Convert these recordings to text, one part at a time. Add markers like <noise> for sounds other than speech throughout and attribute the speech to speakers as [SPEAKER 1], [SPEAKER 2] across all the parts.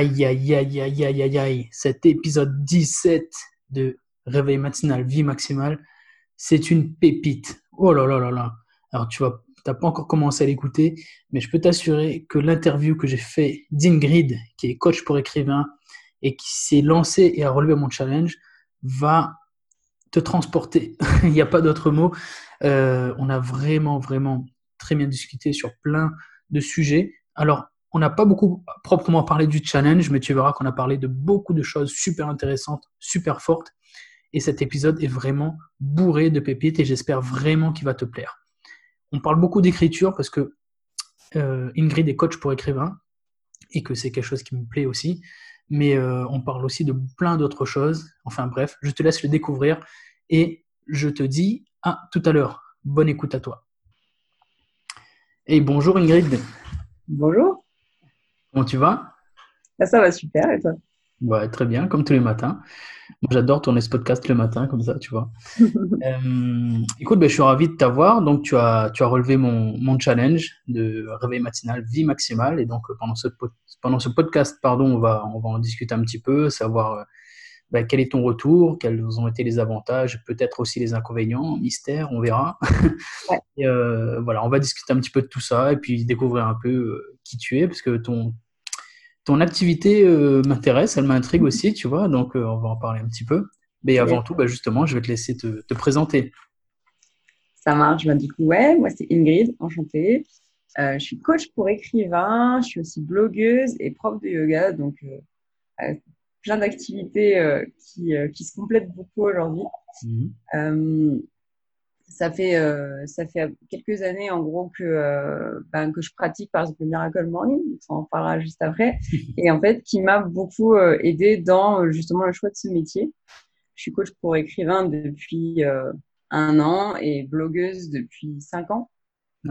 [SPEAKER 1] Aïe, aïe, aïe, aïe, aïe, aïe, aïe. Cet épisode 17 de Réveil matinal, vie maximale, c'est une pépite. Oh là là là là. Alors, tu vas, t'as pas encore commencé à l'écouter, mais je peux t'assurer que l'interview que j'ai fait d'Ingrid, qui est coach pour écrivain et qui s'est lancée et a relevé mon challenge, va te transporter. <laughs> Il n'y a pas d'autre mot. Euh, on a vraiment, vraiment très bien discuté sur plein de sujets. Alors, on n'a pas beaucoup proprement parlé du challenge, mais tu verras qu'on a parlé de beaucoup de choses super intéressantes, super fortes. Et cet épisode est vraiment bourré de pépites et j'espère vraiment qu'il va te plaire. On parle beaucoup d'écriture parce que euh, Ingrid est coach pour écrivain et que c'est quelque chose qui me plaît aussi. Mais euh, on parle aussi de plein d'autres choses. Enfin bref, je te laisse le découvrir et je te dis à tout à l'heure. Bonne écoute à toi. Et bonjour Ingrid.
[SPEAKER 2] Bonjour.
[SPEAKER 1] Comment tu vas?
[SPEAKER 2] Ah, Ça va super, et toi?
[SPEAKER 1] Ouais, très bien, comme tous les matins. Moi, j'adore tourner ce podcast le matin, comme ça, tu vois. <laughs> euh, écoute, ben, je suis ravi de t'avoir. Donc, tu as, tu as relevé mon, mon challenge de réveil matinal, vie maximale. Et donc, pendant ce, pendant ce podcast, pardon, on va, on va en discuter un petit peu, savoir ben, quel est ton retour, quels ont été les avantages, peut-être aussi les inconvénients, mystère, on verra. <laughs> Ouais. et, euh, voilà, on va discuter un petit peu de tout ça et puis découvrir un peu euh, qui tu es, parce que ton, ton activité euh, m'intéresse, elle m'intrigue aussi, tu vois, donc euh, on va en parler un petit peu. Mais avant tout, bah, justement, je vais te laisser te, te présenter.
[SPEAKER 2] Ça marche, bah, du coup, ouais, moi c'est Ingrid, enchantée. Je suis coach pour écrivain, je suis aussi blogueuse et prof de yoga, donc plein d'activités euh, qui, qui, se complètent beaucoup aujourd'hui. Mmh ça fait euh, ça fait quelques années en gros que euh, ben, que je pratique par exemple le Miracle Morning, on en parlera juste après, <laughs> et en fait qui m'a beaucoup euh, aidé dans justement le choix de ce métier. Je suis coach pour écrivain depuis un an et blogueuse depuis cinq ans,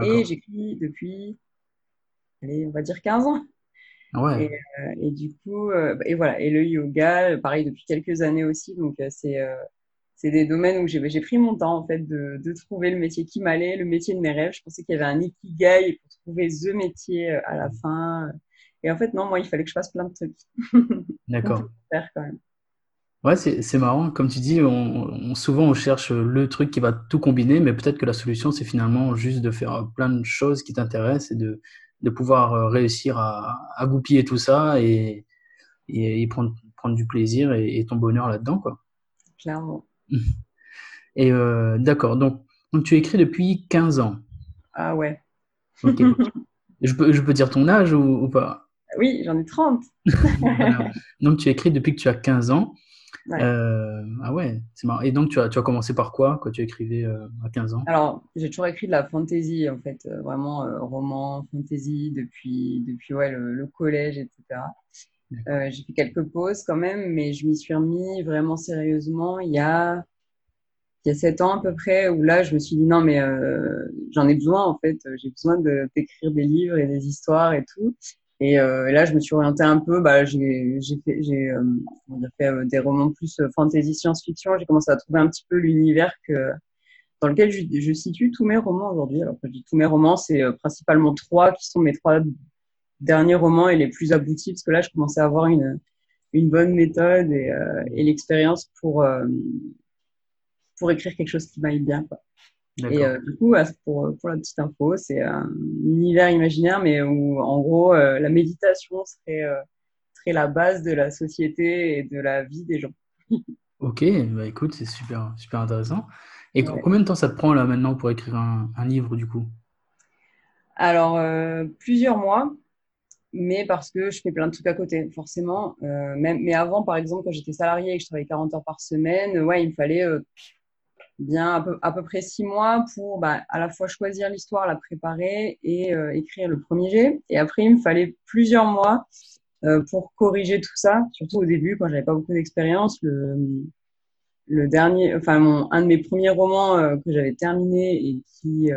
[SPEAKER 2] et j'écris depuis allez on va dire 15 ans.
[SPEAKER 1] Ouais.
[SPEAKER 2] Et, et, du coup, et voilà, et le yoga, pareil depuis quelques années aussi, donc c'est c'est des domaines où j'ai pris mon temps en fait de, de trouver le métier qui m'allait, le métier de mes rêves. Je pensais qu'il y avait un ikigai pour trouver the métier euh, à la fin. Et en fait, non, moi, il fallait que je fasse plein de trucs. <laughs>
[SPEAKER 1] D'accord. quand même. Ouais, c'est marrant. Comme tu dis, on, souvent on cherche le truc qui va tout combiner, mais peut-être que la solution, c'est finalement juste de faire plein de choses qui t'intéressent et de, de pouvoir euh, réussir à, à goupiller tout ça et, et, prendre, prendre du plaisir et, et ton bonheur là-dedans. quoi.
[SPEAKER 2] Clairement.
[SPEAKER 1] Et euh, d'accord, donc, donc tu écris depuis 15 ans.
[SPEAKER 2] Ah ouais. <laughs>
[SPEAKER 1] Je, peux, je peux dire ton âge ou, pas?
[SPEAKER 2] Oui, j'en ai 30. <laughs>
[SPEAKER 1] Donc tu écris depuis que tu as 15 ans. Euh, ah ouais, c'est marrant. Et donc tu as, tu as commencé par quoi quand tu écrivais euh, à 15 ans?
[SPEAKER 2] Alors j'ai toujours écrit de la fantasy en fait, vraiment roman, fantasy depuis, depuis ouais, le, le collège, etc. Euh, j'ai fait quelques pauses quand même, mais je m'y suis remis vraiment sérieusement il y a il y a sept ans à peu près, où là je me suis dit non mais euh, j'en ai besoin en fait, j'ai besoin de d'écrire des livres et des histoires et tout. Et, euh, et là je me suis orientée un peu, bah j'ai fait j'ai euh, fait euh, des romans plus euh, fantasy science-fiction. J'ai commencé à trouver un petit peu l'univers que dans lequel je, je, situe tous mes romans aujourd'hui. Alors quand je dis tous mes romans, c'est principalement trois qui sont mes trois derniers romans et les plus aboutis, parce que là, je commençais à avoir une, une bonne méthode et, euh, et l'expérience pour, euh, pour écrire quelque chose qui m'aille bien. Quoi. Et euh, du coup, pour, pour la petite info, c'est un univers imaginaire, mais où en gros, euh, la méditation serait, euh, serait la base de la société et de la vie des gens.
[SPEAKER 1] ok, bah écoute, c'est super, super intéressant. Et ouais. combien de temps ça te prend là maintenant pour écrire un, un livre du coup?
[SPEAKER 2] Alors, plusieurs mois mais parce que je fais plein de trucs à côté, forcément. Même, mais avant, par exemple, quand j'étais salariée et que je travaillais 40 heures par semaine, ouais, il me fallait bien à peu, à peu, près six mois pour bah, à la fois choisir l'histoire, la préparer et euh, écrire le premier jet. Et après, il me fallait plusieurs mois euh, pour corriger tout ça, surtout au début, quand j'avais pas beaucoup d'expérience. Le, le dernier, enfin, mon, un de mes premiers romans euh, que j'avais terminé et qui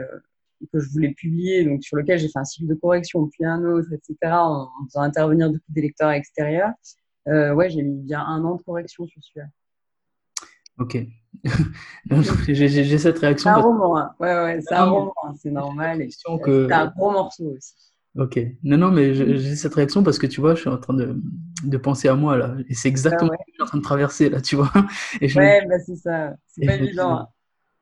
[SPEAKER 2] que je voulais publier, donc sur lequel j'ai fait un cycle de correction, puis un autre, etc., en, faisant intervenir beaucoup des lecteurs extérieurs. Ouais, j'ai mis bien un an de correction sur celui-là.
[SPEAKER 1] Ok. <laughs> j'ai cette réaction.
[SPEAKER 2] C'est un roman, hein. ouais, ouais, c'est un roman, hein. c'est normal. Et,
[SPEAKER 1] que...
[SPEAKER 2] C'est un gros morceau aussi.
[SPEAKER 1] Ok. Non, non, mais j'ai cette réaction parce que tu vois, je suis en train de, de penser à moi là. Et c'est
[SPEAKER 2] Ah
[SPEAKER 1] exactement ce
[SPEAKER 2] ouais,
[SPEAKER 1] que je suis en train de traverser là, tu vois. <laughs> Et je
[SPEAKER 2] ouais, bah c'est ça. C'est pas évident. hein.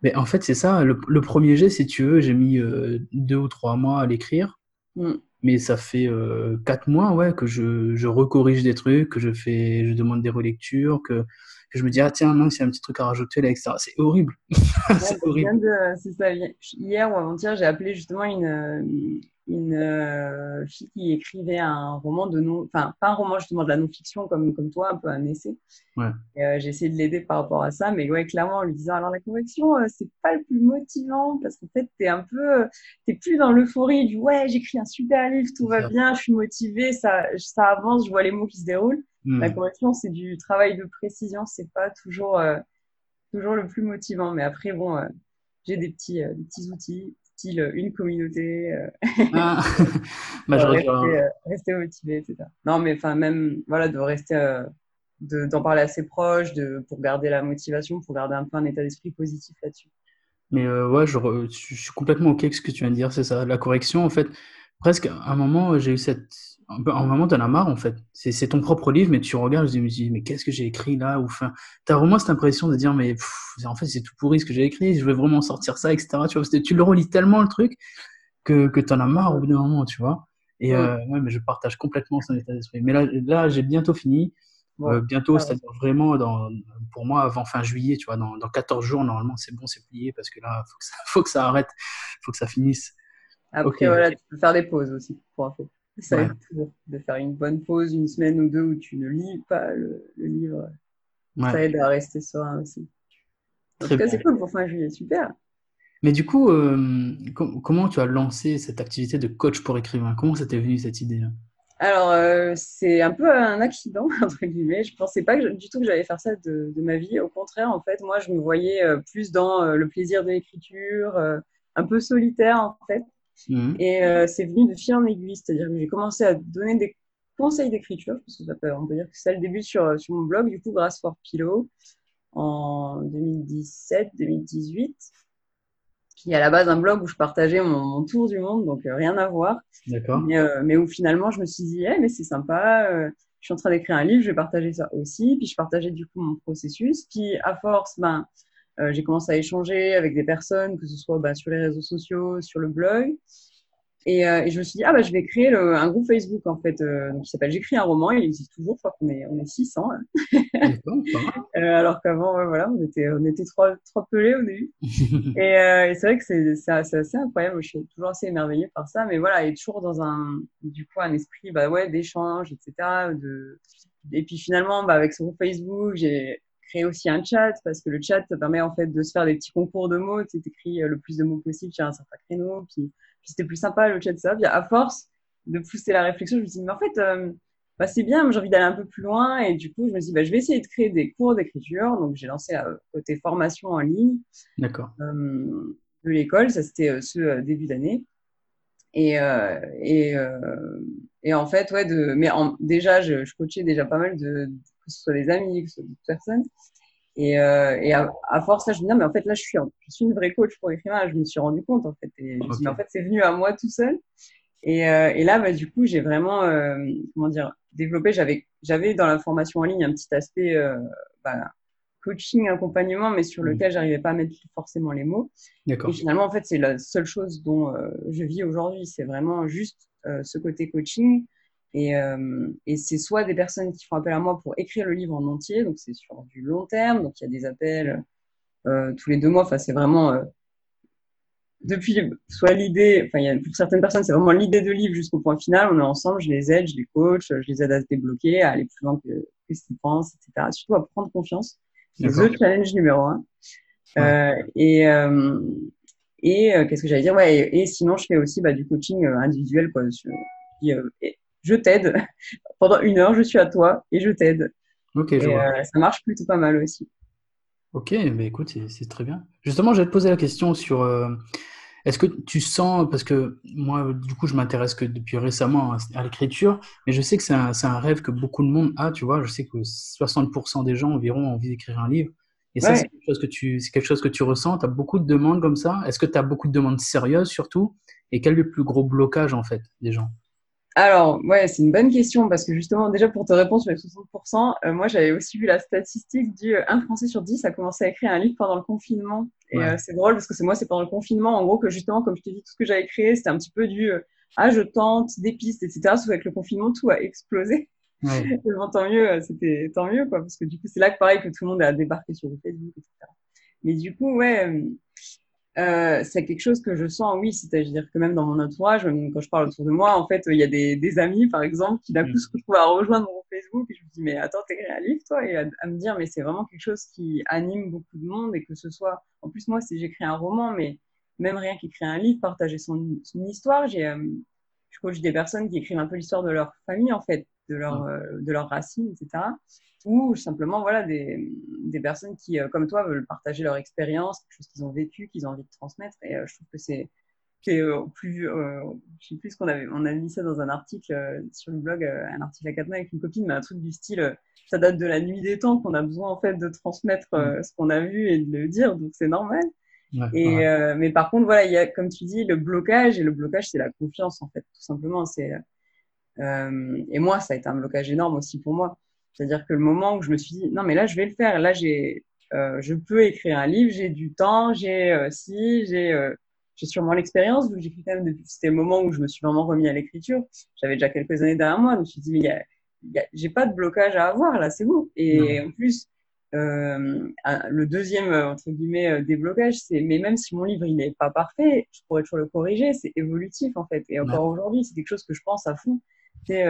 [SPEAKER 1] mais en fait, c'est ça. Le, le premier jet, si tu veux, j'ai mis euh, deux ou trois mois à l'écrire.
[SPEAKER 2] Mm.
[SPEAKER 1] Mais ça fait euh, quatre mois, ouais, que je, je recorrige des trucs, que je fais, je demande des relectures, que, que je me dis, ah tiens, y a un petit truc à rajouter là, etc. C'est horrible. <laughs>
[SPEAKER 2] Ouais,
[SPEAKER 1] C'est horrible.
[SPEAKER 2] de, c'est ça, hier ou avant-hier, j'ai appelé justement une, euh, une euh, fille qui écrivait un roman de non, enfin, pas un roman justement de la non-fiction comme, comme toi, un peu un essai.
[SPEAKER 1] Ouais,
[SPEAKER 2] euh, j'ai essayé de l'aider par rapport à ça, mais ouais, clairement, en lui disant, alors la correction, euh, c'est pas le plus motivant parce qu'en fait, t'es un peu, euh, t'es plus dans l'euphorie du ouais, j'écris un super livre, tout va bien, je suis motivée, ça, ça avance, je vois les mots qui se déroulent. La
[SPEAKER 1] Hmm.
[SPEAKER 2] correction, c'est du travail de précision, c'est pas toujours, euh, toujours le plus motivant. Mais après, bon, j'ai des petits, des petits outils, style euh, une communauté, euh,
[SPEAKER 1] Ah, <laughs> bah, je
[SPEAKER 2] rester, euh, rester motivé, etc. Non, mais enfin, même, voilà, de rester, euh, de, d'en parler à ses proches, de, pour garder la motivation, pour garder un peu un état d'esprit positif là-dessus.
[SPEAKER 1] Mais euh, ouais, je, je suis complètement OK avec ce que tu viens de dire, c'est ça. La correction, en fait, presque à un moment, j'ai eu cette. Peu- À un moment, t'en as marre, en fait. C'est c'est ton propre livre, mais tu regardes, je me dis, mais qu'est-ce que j'ai écrit là? Ou enfin, t'as vraiment cette impression de dire, mais pff, en fait, c'est tout pourri ce que j'ai écrit, je vais vraiment sortir ça, etc. Tu vois, tu le relis tellement, le truc, que, que t'en as marre au bout d'un moment, tu vois. Et euh, ouais, mais je partage complètement son état d'esprit. Mais là, là j'ai bientôt fini. Euh, bientôt,
[SPEAKER 2] va.
[SPEAKER 1] c'est-à-dire vraiment dans, pour moi avant fin juillet, tu vois, dans, dans 14 jours, normalement, c'est bon, c'est plié parce que là, faut que ça, <laughs> faut que ça arrête, faut que ça finisse. Ok,
[SPEAKER 2] Après, voilà, tu peux faire des pauses aussi, pour info. Ça
[SPEAKER 1] ouais,
[SPEAKER 2] aide toujours de faire une bonne pause, une semaine ou deux où tu ne lis pas le, le livre.
[SPEAKER 1] ouais,
[SPEAKER 2] Ça aide à rester serein aussi. En tout cas, c'est cool pour fin juillet, super.
[SPEAKER 1] Mais du coup, euh, com- comment tu as lancé cette activité de coach pour écrivain? Comment ça t'est venu cette idée-là?
[SPEAKER 2] Alors, euh, c'est un peu un accident, <laughs> entre guillemets. Je pensais pas que du tout que j'allais faire ça de, de ma vie. Au contraire, en fait, moi, je me voyais euh, plus dans le plaisir de l'écriture, un peu solitaire, en fait.
[SPEAKER 1] Mhm.
[SPEAKER 2] Et euh, c'est venu de fil en aiguille, c'est-à-dire que j'ai commencé à donner des conseils d'écriture, parce que ça peut, on peut dire que c'est le début sur, sur mon blog, du coup, grâce for Pillow, en 2017-2018, qui est à la base un blog où je partageais mon, mon tour du monde, donc euh, rien à voir.
[SPEAKER 1] D'accord.
[SPEAKER 2] Mais, euh, mais où finalement, je me suis dit, eh, mais c'est sympa, euh, je suis en train d'écrire un livre, je vais partager ça aussi. Puis je partageais du coup mon processus. Puis à force, ben, euh, j'ai commencé à échanger avec des personnes, que ce soit ben, sur les réseaux sociaux, sur le blog. Et, euh, et je me suis dit, ah bah, je vais créer le- un groupe Facebook en fait, euh, donc, qui s'appelle J'écris un roman. Il existe toujours, je crois qu'on est, on est 600. là.
[SPEAKER 1] D'accord, pas mal. <laughs>
[SPEAKER 2] Euh, alors qu'avant, voilà, on était, on était trois, trois pelés au début. <laughs> Et, et c'est vrai que c'est c'est- c'est assez incroyable. Je suis toujours assez émerveillée par ça. Mais voilà, et toujours dans un, du coup, un esprit bah, ouais, d'échange, etc. De... Et puis finalement, bah, avec ce groupe Facebook, j'ai aussi un chat parce que le chat, ça permet en fait de se faire des petits concours de mots. Tu écris le plus de mots possible sur un certain créneau. Puis, puis c'était plus sympa le chat, ça. Puis à force de pousser la réflexion, je me suis dit, mais en fait, euh, bah, c'est bien, j'ai envie d'aller un peu plus loin. Et du coup, je me suis dit, bah, je vais essayer de créer des cours d'écriture. Donc, j'ai lancé euh, côté formation en ligne
[SPEAKER 1] D'accord.
[SPEAKER 2] euh, de l'école. Ça, c'était euh, ce euh, début d'année. Et, euh, et, euh, et en fait, ouais, de, mais en, déjà, je, je coachais déjà pas mal de, que ce soit des amis, que ce soit d'autres personnes. Et, euh, et à, à force, là, je me dis, non, mais en fait, là, je suis, je suis une vraie coach pour écrivain. Je me suis rendu compte, en fait. Et je me suis dit, mais en fait, c'est venu à moi tout seul. Et, euh, et là, bah, du coup, j'ai vraiment, euh, comment dire, développé. J'avais, j'avais dans la formation en ligne un petit aspect bah, coaching, accompagnement, mais sur
[SPEAKER 1] Mhm.
[SPEAKER 2] lequel j'arrivais pas à mettre forcément les mots. Et finalement, en fait, c'est la seule chose dont je vis aujourd'hui. C'est vraiment juste ce côté coaching. Et, euh, et c'est soit des personnes qui font appel à moi pour écrire le livre en entier, donc c'est sur du long terme, donc il y a des appels euh, tous les deux mois. Enfin, c'est vraiment euh, depuis soit l'idée, enfin, il y a, pour certaines personnes, c'est vraiment l'idée de livre jusqu'au point final. On est ensemble, je les aide, je les coach, je les aide à se débloquer, à aller plus loin que, que ce qu'ils pensent, etc. Surtout à prendre confiance. C'est the challenge numéro un.
[SPEAKER 1] Ouais.
[SPEAKER 2] Euh, et euh, et euh, qu'est-ce que j'allais dire? Ouais, et, et sinon, je fais aussi bah, du coaching euh, individuel. Quoi, sur- qui, euh, je t'aide. <laughs> Pendant une heure, je suis à toi et je t'aide.
[SPEAKER 1] Ok, je vois.
[SPEAKER 2] euh, ça marche plutôt pas mal aussi.
[SPEAKER 1] Ok, mais écoute, c'est très bien. Justement, j'allais te poser la question sur euh, est-ce que tu sens, parce que moi, du coup, je m'intéresse que depuis récemment à, l'écriture, mais je sais que c'est un, rêve que beaucoup de monde a, tu vois. Je sais que 60% des gens environ ont envie d'écrire un livre. Et ça, c'est quelque chose que tu, quelque chose que tu ressens. Tu as beaucoup de demandes comme ça. Est-ce que tu as beaucoup de demandes sérieuses surtout? Et quel est le plus gros blocage en fait des gens?
[SPEAKER 2] Alors, ouais, c'est une bonne question parce que justement, déjà pour te répondre sur les 60%, euh, moi j'avais aussi vu la statistique du 1 euh, Français sur 10 a commencé à écrire un livre pendant le confinement. Et euh, c'est drôle parce que c'est moi, c'est pendant le confinement, en gros, que justement, comme je t'ai dit, tout ce que j'avais créé, c'était un petit peu du ah, je tente des pistes, etc. Sauf avec le confinement, tout a explosé. Ouais. Et <laughs> bon, tant mieux, c'était tant mieux, quoi, parce que du coup, c'est là que pareil que tout le monde a débarqué sur Facebook, etc. Mais du coup, ouais euh, c'est quelque chose que je sens, oui, c'est-à-dire que même dans mon entourage, même quand je parle autour de moi, en fait, il y a des, des amis, par exemple, qui d'un coup mm. se retrouvent à rejoindre mon Facebook et je me dis, mais attends, t'écris un livre, toi, et à, me dire, mais c'est vraiment quelque chose qui anime beaucoup de monde et que ce soit, en plus, moi, si j'écris un roman, mais même rien qu'écrire un livre, partager son, son histoire, j'ai, euh, je coach des personnes qui écrivent un peu l'histoire de leur famille, en fait, de leur, mm. euh, de leurs racines, etc ou simplement voilà des, des personnes qui, euh, comme toi, veulent partager leur expérience, quelque chose qu'ils ont vécu, qu'ils ont envie de transmettre. Et euh, je trouve que c'est euh, plus, euh, je sais plus ce qu'on avait, on a mis ça dans un article sur le blog, un article à quatre mains avec une copine, mais un truc du style, ça date de la nuit des temps qu'on a besoin en fait de transmettre mm. ce qu'on a vu et de le dire, donc c'est normal. et mais par contre, voilà, il y a, comme tu dis, le blocage et le blocage, c'est la confiance en fait, tout simplement. C'est et moi, ça a été un blocage énorme aussi pour moi. C'est-à-dire que le moment où je me suis dit, non, mais là, je vais le faire. Là, j'ai, euh, je peux écrire un livre, j'ai du temps, j'ai euh, si, j'ai, euh, j'ai sûrement l'expérience, vu que j'écris quand même depuis, c'était le moment où je me suis vraiment remis à l'écriture. J'avais déjà quelques années derrière moi, donc je me suis dit, mais y a, y a, j'ai pas de blocage à avoir, là, c'est bon. Et en plus, euh, le deuxième, entre guillemets, déblocage, c'est, mais même si mon livre, il n'est pas parfait, je pourrais toujours le corriger, c'est évolutif, en fait. Et encore aujourd'hui, c'est quelque chose que je pense à fond. C'est,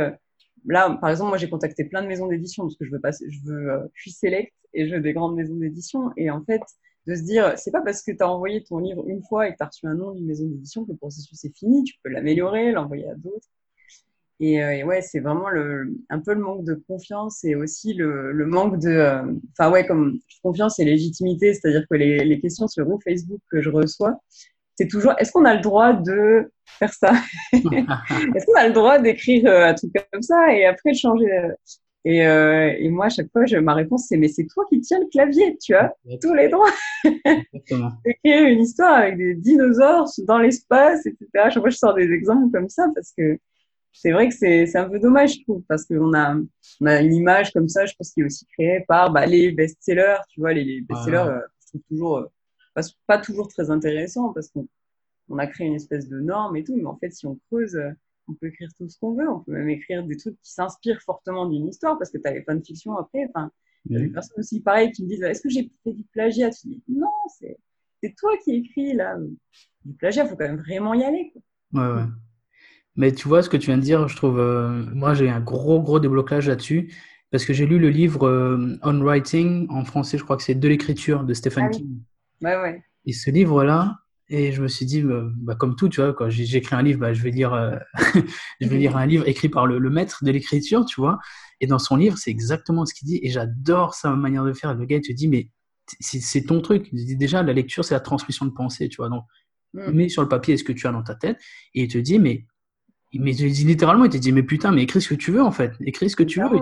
[SPEAKER 2] là, par exemple, moi, j'ai contacté plein de maisons d'édition parce que je veux passer, je veux, euh, je suis select et je veux des grandes maisons d'édition. Et en fait, de se dire, c'est pas parce que tu as envoyé ton livre une fois et que tu as reçu un nom d'une maison d'édition que le processus est fini. Tu peux l'améliorer, l'envoyer à d'autres. Et, euh, et, ouais, c'est vraiment le, un peu le manque de confiance et aussi le, manque de, euh, enfin ouais, comme confiance et légitimité, c'est-à-dire que les, questions sur Facebook que je reçois, c'est toujours est-ce qu'on a le droit de faire ça? <laughs> Est-ce qu'on a le droit d'écrire euh, un truc comme ça et après de changer? Et, euh, et moi, à chaque fois, je, ma réponse, c'est mais c'est toi qui tiens le clavier, tu as tous les droits. D'écrire <laughs> une histoire avec des dinosaures dans l'espace, etc. À chaque fois, je sors des exemples comme ça parce que c'est vrai que c'est un peu dommage, je trouve, parce qu'on a, on a une image comme ça, je pense, qui est aussi créée par bah, les best-sellers, tu vois, les, best-sellers, euh, je trouve toujours pas, toujours très intéressant parce qu'on on a créé une espèce de norme et tout, mais en fait, si on creuse, euh, on peut écrire tout ce qu'on veut. On peut même écrire des trucs qui s'inspirent fortement d'une histoire parce que tu as les de fiction après. Enfin, il y a des personnes aussi pareilles qui me disent Est-ce que j'ai fait du plagiat? Tu dis Non, c'est toi qui écris là. Du plagiat, il faut quand même vraiment y aller.
[SPEAKER 1] Ouais, ouais. Mais tu vois, ce que tu viens de dire, je trouve, euh, moi j'ai un gros, gros déblocage là-dessus. Parce que j'ai lu le livre euh, On Writing, en français, je crois que c'est De l'écriture de Stephen ah King.
[SPEAKER 2] Ouais, ouais.
[SPEAKER 1] Et ce livre-là, et je me suis dit, bah, bah comme tout, tu vois, quand j'écris un livre, bah, je vais lire, euh, <laughs> je vais lire un livre écrit par le, maître de l'écriture, tu vois. Et dans son livre, c'est exactement ce qu'il dit. Et j'adore sa manière de faire. Le gars, il te dit, mais c'est ton truc. Il dit déjà, la lecture, c'est la transmission de pensée, tu vois. Donc, mm. mets sur le papier ce que tu as dans ta tête. Et il te dit, mais, mais littéralement, il te dit, mais putain, mais écris ce que tu veux, en fait. Écris ce que tu veux.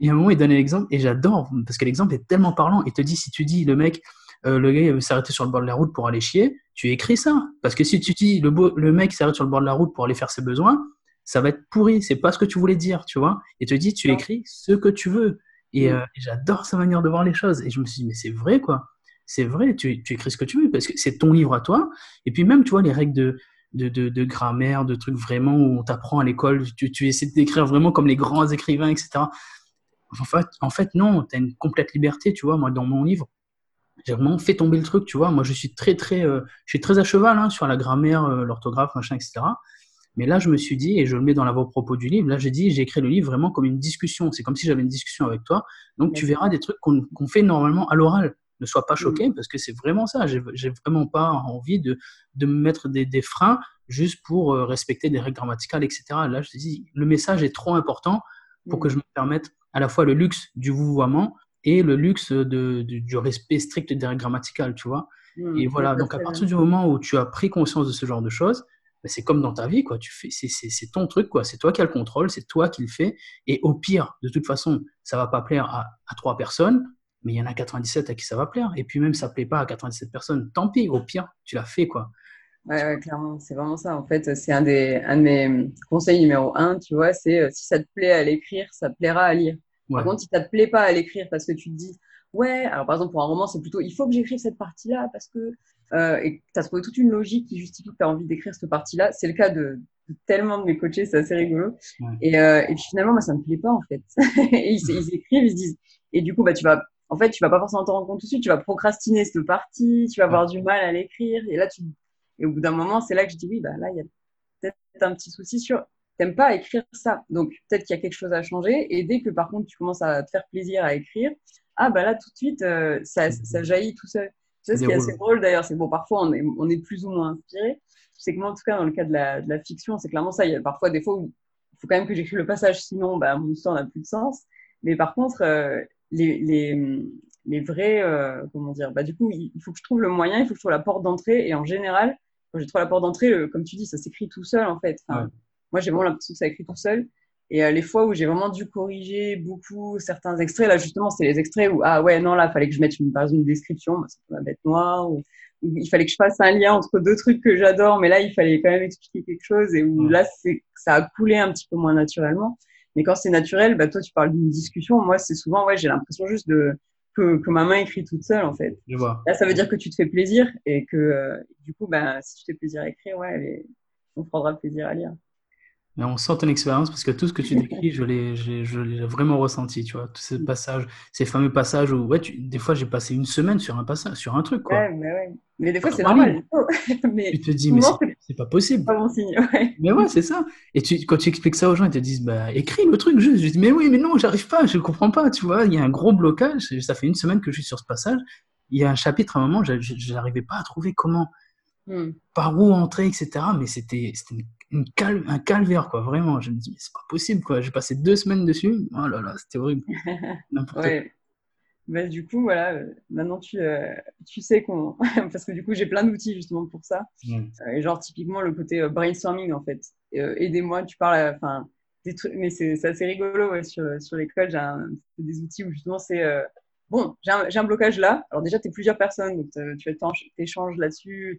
[SPEAKER 1] Et à un moment, il donne l'exemple, et j'adore, parce que l'exemple est tellement parlant. Il te dit, si tu dis, le mec, euh, le gars veut s'arrêter sur le bord de la route pour aller chier, tu écris ça. Parce que si tu dis le, le mec s'arrête sur le bord de la route pour aller faire ses besoins, ça va être pourri. C'est pas ce que tu voulais dire, tu vois. Et te dis, tu écris ce que tu veux. Et, euh, j'adore sa manière de voir les choses. Et je me suis dit, mais c'est vrai, quoi. C'est vrai, tu, tu, écris ce que tu veux parce que c'est ton livre à toi. Et puis même, tu vois, les règles de, de, de, de grammaire, de trucs vraiment où on t'apprend à l'école, tu, tu essaies d'écrire vraiment comme les grands écrivains, etc. En fait, en fait non, tu as une complète liberté, tu vois. Moi, dans mon livre, j'ai vraiment fait tomber le truc, tu vois. Moi, je suis très, très, euh, je suis très à cheval hein, sur la grammaire, euh, l'orthographe, machin, etc. Mais là, je me suis dit, et je le mets dans l'avant-propos du livre, là, j'ai dit, j'ai écrit le livre vraiment comme une discussion. C'est comme si j'avais une discussion avec toi. Donc, tu verras des trucs qu'on fait normalement à l'oral. Ne sois pas choqué, mm. parce que c'est vraiment ça. J'ai vraiment pas envie de, de me mettre des, des freins juste pour euh, respecter des règles grammaticales, etc. Là, je te dis, le message est trop important pour que je me permette à la fois le luxe du vouvoiement, et le luxe de, du respect strict des règles grammaticales, tu vois. Mmh, et voilà, donc à partir du moment où tu as pris conscience de ce genre de choses, bah, c'est comme dans ta vie, quoi. Tu fais, c'est ton truc, quoi. C'est toi qui as le contrôle, c'est toi qui le fais. Et au pire, de toute façon, ça va pas plaire à, à trois personnes, mais il y en a 97 à qui ça va plaire. Et puis même, ça plaît pas à 97 personnes. Tant pis, au pire, tu l'as fait, quoi.
[SPEAKER 2] Ouais, clairement, c'est vraiment ça. En fait, c'est un des, un de mes conseils numéro un, tu vois, c'est euh, si ça te plaît à l'écrire, ça te plaira à lire. Par contre, si ça te plaît pas à l'écrire parce que tu te dis, ouais, alors par exemple, pour un roman, c'est plutôt, il faut que j'écrive cette partie-là parce que, euh, et tu as trouvé toute une logique qui justifie que tu as envie d'écrire cette partie-là. C'est le cas de, tellement de mes coachés, c'est assez rigolo. Et, euh, et puis finalement, moi, ça me plaît pas, en fait. <laughs> et ils, ils, écrivent, ils se disent, et du coup, bah, tu vas, en fait, tu vas pas forcément te rendre compte tout de suite, tu vas procrastiner cette partie, tu vas avoir du mal à l'écrire, et là, tu, et au bout d'un moment, c'est là que je dis, oui, bah, là, il y a peut-être un petit souci sur, t'aimes pas écrire ça. Donc, peut-être qu'il y a quelque chose à changer, et dès que, par contre, tu commences à te faire plaisir à écrire, ah, bah là, tout de suite, euh, ça, ça jaillit tout seul. Tu sais, ce qui est assez drôle d'ailleurs, c'est bon, parfois on est, on est plus ou moins inspiré. C'est que moi, en tout cas, dans le cas de la, de la fiction, c'est clairement ça. Il y a parfois des fois où il faut quand même que j'écrive le passage, sinon bah, mon histoire n'a plus de sens. Mais par contre, euh, les, les, les, vrais, euh, comment dire, bah, du coup, il faut que je trouve le moyen, il faut que je trouve la porte d'entrée. Et en général, quand j'ai trouvé la porte d'entrée, comme tu dis, ça s'écrit tout seul en fait. Moi, j'ai vraiment l'impression que ça écrit tout seul. Et euh, les fois où j'ai vraiment dû corriger beaucoup certains extraits, là justement, c'est les extraits où, ah ouais, non, là, il fallait que je mette une, par une description, bah, c'est ma bête noire, ou, il fallait que je fasse un lien entre deux trucs que j'adore, mais là, il fallait quand même expliquer quelque chose, et où là, c'est, ça a coulé un petit peu moins naturellement. Mais quand c'est naturel, bah, toi, tu parles d'une discussion. Moi, c'est souvent, ouais, j'ai l'impression juste de, que, que, ma main écrit toute seule, en fait.
[SPEAKER 1] Je vois.
[SPEAKER 2] Là, ça veut dire que tu te fais plaisir, et que, euh, du coup, bah, si tu te fais plaisir à écrire, ouais, on prendra plaisir à lire.
[SPEAKER 1] Mais on sent ton expérience parce que tout ce que tu décris, je l'ai, je l'ai vraiment ressenti, tu vois. Tous ces passages, ces fameux passages où, ouais, tu, des fois, j'ai passé une semaine sur un passage, sur un truc, quoi.
[SPEAKER 2] Ouais, mais, ouais. mais des fois, c'est normal. <laughs>
[SPEAKER 1] mais tu te dis, mais c'est pas possible.
[SPEAKER 2] Pas bon signe, ouais.
[SPEAKER 1] Mais ouais, c'est ça. Et tu, quand tu expliques ça aux gens, ils te disent, bah, écris le truc juste. Je dis, mais oui, mais non, j'arrive pas, je comprends pas, tu vois. Il y a un gros blocage. Ça fait une semaine que je suis sur ce passage. Il y a un chapitre, à un moment, je n'arrivais pas à trouver comment, hmm. par où entrer, etc. Mais c'était, une un calvaire, quoi, vraiment. Je me dis, mais c'est pas possible, quoi. J'ai passé deux semaines dessus. Oh là là, c'était horrible. <laughs>
[SPEAKER 2] ouais. Bah, du coup, voilà, euh, maintenant tu, euh, tu sais qu'on. <laughs> Parce que du coup, j'ai plein d'outils justement pour ça. Euh, et genre, typiquement, le côté brainstorming, en fait. Aidez-moi, tu parles, enfin, des trucs, mais c'est assez rigolo ouais, sur, sur l'école. J'ai des outils où justement c'est. bon, j'ai un, un, blocage là. Alors, déjà, tu es plusieurs personnes, donc tu échanges là-dessus.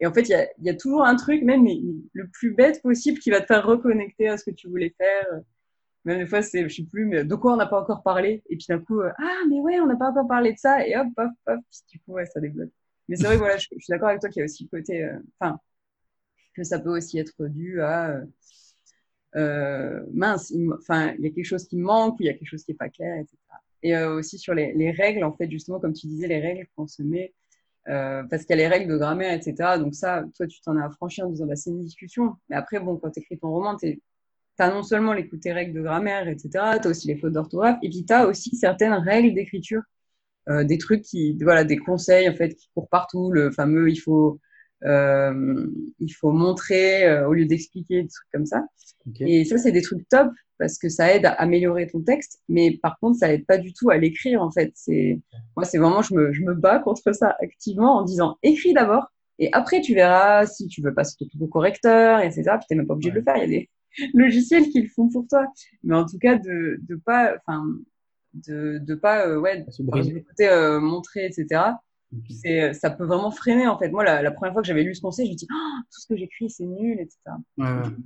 [SPEAKER 2] Et en fait, il y a, toujours un truc, même le plus bête possible, qui va te faire reconnecter à ce que tu voulais faire. Même des fois, c'est, je sais plus, mais de quoi on n'a pas encore parlé? Et puis d'un coup, euh, ah, mais ouais, on n'a pas encore parlé de ça. Et hop, hop, hop. du coup, ouais, ça débloque. Mais c'est vrai, voilà, je, suis d'accord avec toi qu'il y a aussi le côté, euh, enfin, que ça peut aussi être dû à, euh, mince, enfin, il y a quelque chose qui manque ou il y a quelque chose qui n'est pas clair, etc. Et aussi sur les, les, règles, en fait, justement, comme tu disais, les règles qu'on se met parce qu'il y a les règles de grammaire, etc. Donc ça, toi, tu t'en as affranchi en disant, bah, c'est une discussion. Mais après, bon, quand tu écris ton roman, tu as non seulement les règles de grammaire, etc., tu as aussi les fautes d'orthographe, et puis tu as aussi certaines règles d'écriture, euh, des trucs qui, voilà, des conseils, en fait, qui courent partout, le fameux, il faut euh, il faut montrer euh, au lieu d'expliquer, des trucs comme ça. Et ça, c'est des trucs top parce que ça aide à améliorer ton texte, mais par contre, ça aide pas du tout à l'écrire en fait. C'est moi, c'est vraiment, je me, je me bats contre ça activement en disant écris d'abord et après tu verras si tu veux passer ton correcteur, etc. Puis t'es même pas obligé de le faire. Il y a des <laughs> logiciels qui le font pour toi. Mais en tout cas, de de pas, enfin, de de pas, euh, ouais, de montrer, etc. Euh, ça peut vraiment freiner en fait. Moi, la, première fois que j'avais lu ce conseil, je me dis oh, tout ce que j'écris c'est nul, etc.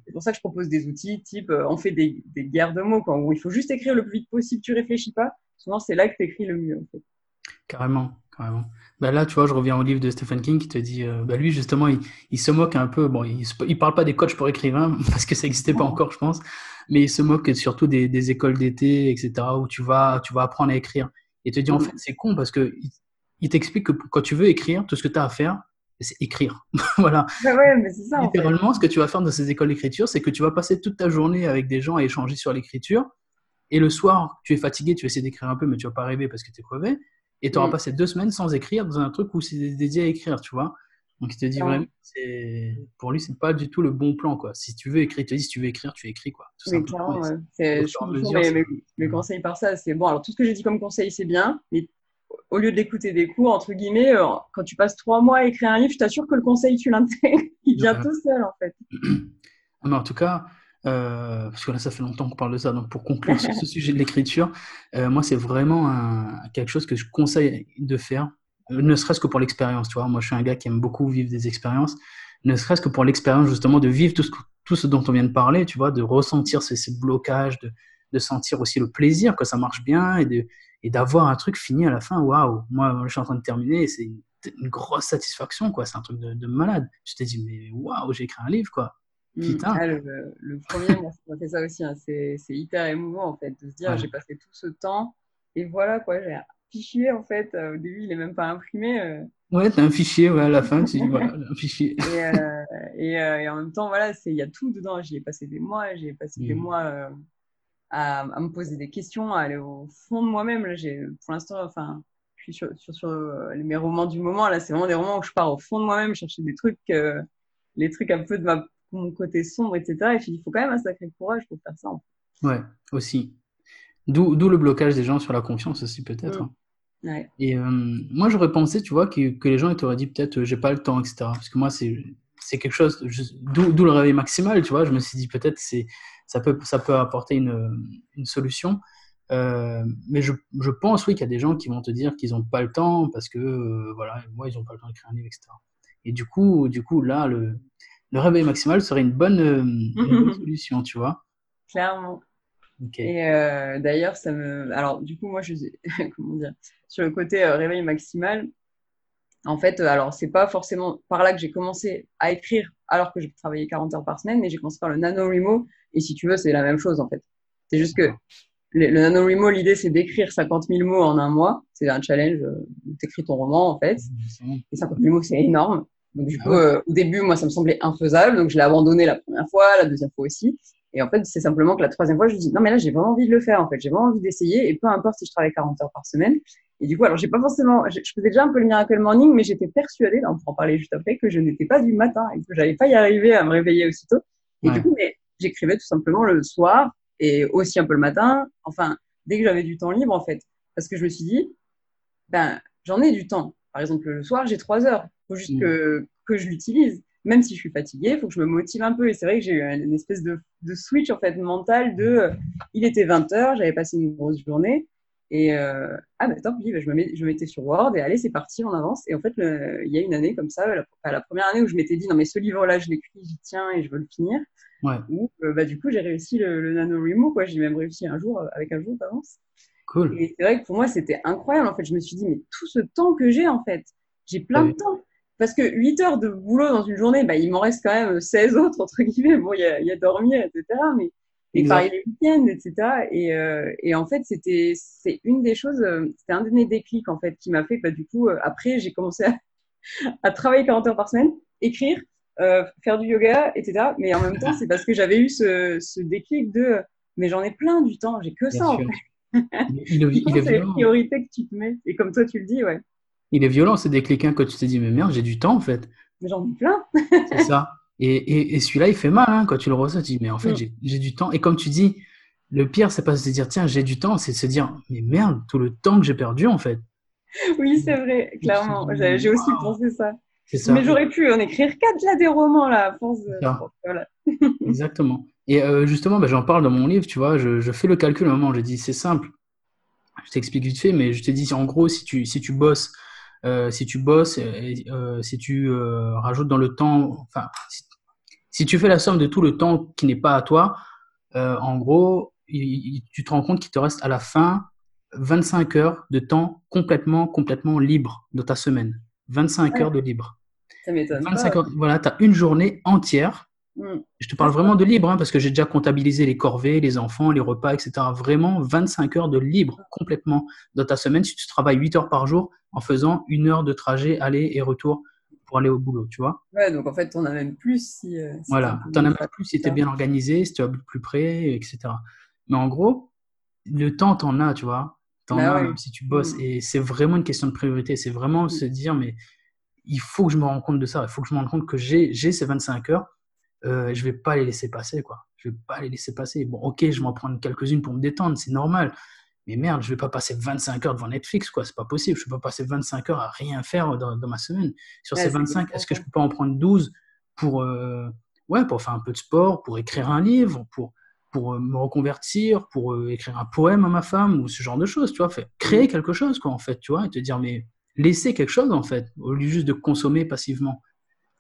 [SPEAKER 2] C'est pour ça que je propose des outils type euh, on fait des, des, guerres de mots quoi, où il faut juste écrire le plus vite possible, tu réfléchis pas. Souvent, c'est là que tu écris le mieux en fait.
[SPEAKER 1] Carrément, carrément. Bah là, tu vois, je reviens au livre de Stephen King qui te dit, euh, bah lui justement, il, il, se moque un peu. Bon, il, il parle pas des coachs pour écrivains <laughs> parce que ça n'existait pas encore, je pense, mais il se moque surtout des, des écoles d'été, etc. où tu vas, tu vas apprendre à écrire. Et te dit en mm. fait, c'est con parce que il t'explique que quand tu veux écrire, tout ce que tu as à faire, c'est écrire. <laughs> voilà.
[SPEAKER 2] Bah ouais, mais c'est ça.
[SPEAKER 1] Littéralement, ce que tu vas faire dans ces écoles d'écriture, c'est que tu vas passer toute ta journée avec des gens à échanger sur l'écriture. Et le soir, tu es fatigué, tu vas essayer d'écrire un peu, mais tu vas pas rêver parce que tu es crevé. Et tu auras mm. passé deux semaines sans écrire dans un truc où c'est dédié à écrire, tu vois. Donc il te dit vraiment, pour lui, c'est pas du tout le bon plan, quoi. Si tu veux écrire, il te dit si tu veux écrire, tu écris, quoi.
[SPEAKER 2] Tout oui, clairement, ouais. je mes, mes, conseils par ça, c'est bon. Alors tout ce que j'ai dit comme conseil, c'est bien, mais au lieu d'écouter des cours, entre guillemets, euh, quand tu passes trois mois à écrire un livre, je t'assure que le conseil, tu l'intègres. <laughs> Il vient tout seul, en fait. <clears throat>
[SPEAKER 1] Mais en tout cas, euh, parce que là, ça fait longtemps qu'on parle de ça. Donc, pour conclure sur <laughs> ce sujet de l'écriture, euh, moi, c'est vraiment quelque chose que je conseille de faire, ne serait-ce que pour l'expérience. Tu vois, moi, je suis un gars qui aime beaucoup vivre des expériences. ne serait-ce que pour l'expérience justement de vivre tout ce, tout ce dont on vient de parler, tu vois, de ressentir ces, ces blocages, de, de, sentir aussi le plaisir que ça marche bien et de et d'avoir un truc fini à la fin. Waouh, moi je suis en train de terminer, c'est une, une, grosse satisfaction quoi, c'est un truc de, de malade. Je t'ai dit mais waouh, j'ai écrit un livre quoi.
[SPEAKER 2] Putain. Ah, le, le, premier, moi, ça fait ça aussi. Hein. C'est hyper émouvant en fait de se dire ouais. j'ai passé tout ce temps et voilà quoi, j'ai un fichier en fait. Au début, il est même pas imprimé. Euh...
[SPEAKER 1] Ouais, t'as un fichier, ouais, à la fin, tu dis, voilà, <laughs> un fichier.
[SPEAKER 2] et, euh, et, euh, et, en même temps, voilà, il y a tout dedans. J'y ai passé des mois, j'ai passé mmh. des mois euh, à, à, me poser des questions, à aller au fond de moi-même. Là, j'ai, pour l'instant, enfin, je suis sur, sur, sur euh, mes romans du moment. Là, c'est vraiment des romans où je pars au fond de moi-même, chercher des trucs, euh, les trucs un peu de ma, mon côté sombre, etc. Et puis, il faut quand même un sacré courage pour faire ça. En
[SPEAKER 1] fait. Ouais, aussi. D'où le blocage des gens sur la confiance aussi, peut-être. Mmh. Hein.
[SPEAKER 2] Ouais.
[SPEAKER 1] Et euh, moi, j'aurais pensé, tu vois, que, que les gens ils t'auraient dit peut-être j'ai pas le temps, etc. Parce que moi, c'est c'est quelque chose, d'où le réveil maximal, tu vois. Je me suis dit peut-être c'est ça peut ça peut apporter une, une solution. Euh, mais je, je, pense oui qu'il y a des gens qui vont te dire qu'ils n'ont pas le temps parce que euh, voilà, moi ils n'ont pas le temps d'écrire un livre, etc. Et du coup, du coup là, le, le réveil maximal serait une bonne, une bonne <laughs> solution, tu vois.
[SPEAKER 2] Clairement. Okay. Et euh, d'ailleurs, ça me. Alors, du coup, moi, je. <laughs> Comment dire Sur le côté euh, réveil maximal, en fait, euh, alors, c'est pas forcément par là que j'ai commencé à écrire alors que je travaillais 40 heures par semaine, mais j'ai commencé par le NaNoWriMo. Et si tu veux, c'est la même chose, en fait. C'est juste que le, le NaNoWriMo, l'idée, c'est d'écrire 50 000 mots en un mois. C'est un challenge tu écris ton roman, en fait. Et 50 000 mots, c'est énorme. Donc, du coup, ah ouais. euh, au début, moi, ça me semblait infaisable. Donc, je l'ai abandonné la première fois, la deuxième fois aussi. Et en fait, c'est simplement que la troisième fois, je me dis, non, mais là, j'ai vraiment envie de le faire, en fait. J'ai vraiment envie d'essayer. Et peu importe si je travaille 40 heures par semaine. Et du coup, alors, j'ai pas forcément, je, je, faisais déjà un peu le miracle morning, mais j'étais persuadée, là, on pourra en parler juste après, que je n'étais pas du matin et que j'allais pas y arriver à me réveiller aussitôt. Et ouais. du coup, mais j'écrivais tout simplement le soir et aussi un peu le matin. Enfin, dès que j'avais du temps libre, en fait. Parce que je me suis dit, ben, j'en ai du temps. Par exemple, le soir, j'ai trois heures. Faut juste mmh. que, que je l'utilise même si je suis fatiguée, il faut que je me motive un peu. Et c'est vrai que j'ai eu une espèce de, de, switch en fait mental de, euh, il était 20 heures, j'avais passé une grosse journée. Et euh, ah bah tant pis, bah, je, me mets, je me mettais sur Word et allez, c'est parti, on avance. Et en fait, le, il y a une année comme ça, la, la première année où je m'étais dit non mais ce livre-là, je l'écris, j'y tiens et je veux le finir.
[SPEAKER 1] Ouais.
[SPEAKER 2] Où, euh, bah, du coup, j'ai réussi le, le NaNoWriMo, quoi. J'ai même réussi un jour avec un jour d'avance.
[SPEAKER 1] Cool.
[SPEAKER 2] Et c'est vrai que pour moi, c'était incroyable. En fait, je me suis dit mais tout ce temps que j'ai, en fait, j'ai plein ouais. de temps. Parce que 8 heures de boulot dans une journée, bah, il m'en reste quand même 16 autres, entre guillemets. Bon, il y a, y a dormir, etc. Mais et pareil les week-ends, etc. Et, euh, et en fait, c'était c'est une des choses, euh, c'était un de mes déclics en fait qui m'a fait. Bah, du coup, euh, après, j'ai commencé à, <laughs> à, travailler 40 heures par semaine, écrire, euh, faire du yoga, etc. Mais en même temps, c'est parce que j'avais eu ce, ce, déclic de, mais j'en ai plein du temps, j'ai que Bien ça. En fait.
[SPEAKER 1] il, il, <laughs> il
[SPEAKER 2] c'est les priorités que tu te mets? Et comme toi, tu le dis, ouais.
[SPEAKER 1] Il est violent, ce déclic hein, quand tu te dis, mais merde, j'ai du temps en fait.
[SPEAKER 2] J'en ai plein.
[SPEAKER 1] c'est ça. Et, et, et celui-là, il fait mal hein, quand tu le ressens. Tu dis, mais en fait, mm. j'ai du temps. Et comme tu dis, le pire, c'est pas de se dire, tiens, j'ai du temps, c'est de se dire, mais merde, tout le temps que j'ai perdu en fait.
[SPEAKER 2] Oui, c'est vrai, clairement. J'ai aussi pensé ça. ça. Mais j'aurais pu en écrire quatre là des romans là, à force voilà. <laughs>
[SPEAKER 1] Exactement. Et euh, justement, bah, j'en parle dans mon livre, tu vois, je, je fais le calcul à un moment, j'ai dit, c'est simple. Je t'explique vite fait, mais je te dis, en gros, si tu, si tu bosses euh, si tu bosses, euh, si tu euh, rajoutes dans le temps, enfin, si, si, tu fais la somme de tout le temps qui n'est pas à toi, euh, en gros, il, tu te rends compte qu'il te reste à la fin 25 heures de temps complètement, complètement libre de ta semaine. 25 ouais. heures de libre.
[SPEAKER 2] Ça m'étonne. 25 heures,
[SPEAKER 1] voilà, tu as une journée entière. Je te parle vraiment de libre, hein, parce que j'ai déjà comptabilisé les corvées, les enfants, les repas, etc. Vraiment 25 heures de libre complètement dans ta semaine si tu travailles 8 heures par jour en faisant une heure de trajet aller et retour pour aller au boulot, tu vois.
[SPEAKER 2] Ouais, donc en fait, tu en as même plus si. Euh,
[SPEAKER 1] si voilà, tu en as même plus si tu es bien organisé, si tu es plus près, etc. Mais en gros, le temps, tu en as, tu vois. Tu en bah as ouais. même si tu bosses. Mm. Et c'est vraiment une question de priorité. C'est vraiment mm. se dire, mais il faut que je me rende compte de ça. Il faut que je me rende compte que j'ai ces 25 heures euh, je vais pas les laisser passer, quoi. Je vais pas les laisser passer. Bon, ok, je vais en prendre quelques-unes pour me détendre, c'est normal. Mais merde, je vais pas passer 25 heures devant Netflix, quoi. C'est pas possible. Je vais pas passer 25 heures à rien faire dans, dans ma semaine. Sur ouais, ces 25, est-ce que je peux pas en prendre 12 pour, euh, ouais, pour faire un peu de sport, pour écrire un livre, pour, pour euh, me reconvertir, pour euh, écrire un poème à ma femme ou ce genre de choses, tu vois. Fait, créer mmh. quelque chose, quoi, en fait, tu vois, et te dire, mais laisser quelque chose, en fait, au lieu juste de consommer passivement.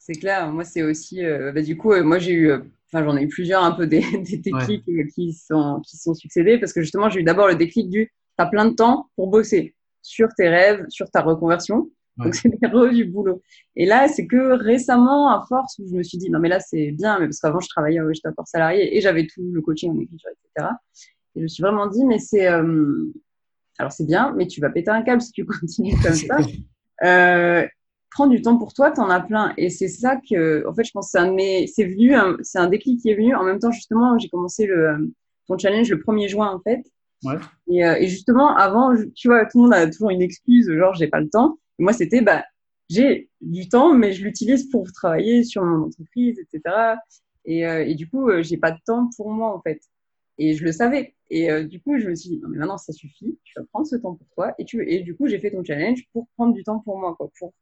[SPEAKER 2] C'est clair. Moi, c'est aussi. Bah, du coup, moi, j'ai eu. Enfin, j'en ai eu plusieurs un peu des, <laughs> des déclics qui, sont, qui sont succédés parce que justement, j'ai eu d'abord le déclic du tu as plein de temps pour bosser sur tes rêves, sur ta reconversion. Donc, <laughs> c'est des héros du boulot. Et là, c'est que récemment, à force, où je me suis dit, non, mais là, c'est bien, mais parce qu'avant, je travaillais, j'étais encore salarié et j'avais tout le coaching en écriture, etc. Et je me suis vraiment dit, mais c'est, euh, alors c'est bien, mais tu vas péter un câble si tu <laughs> continues comme ça. Euh, prends du temps pour toi, tu en as plein. Et c'est ça que, en fait, je pense que c'est un de mes, c'est venu, c'est un déclic qui est venu. En même temps, justement, j'ai commencé le, ton challenge le 1er juin, en fait. Ouais. Et, euh, et, justement, avant, tu vois, tout le monde a toujours une excuse, genre, j'ai pas le temps. moi, c'était, bah, j'ai du temps, mais je l'utilise pour travailler sur mon entreprise, etc. Et, euh, et du coup, j'ai pas de temps pour moi, en fait. Et je le savais. Et euh, du coup, je me suis dit, non, mais maintenant, ça suffit. Tu vas prendre ce temps pour toi. Et, tu... et du coup, j'ai fait ton challenge pour prendre du temps pour moi, quoi, pour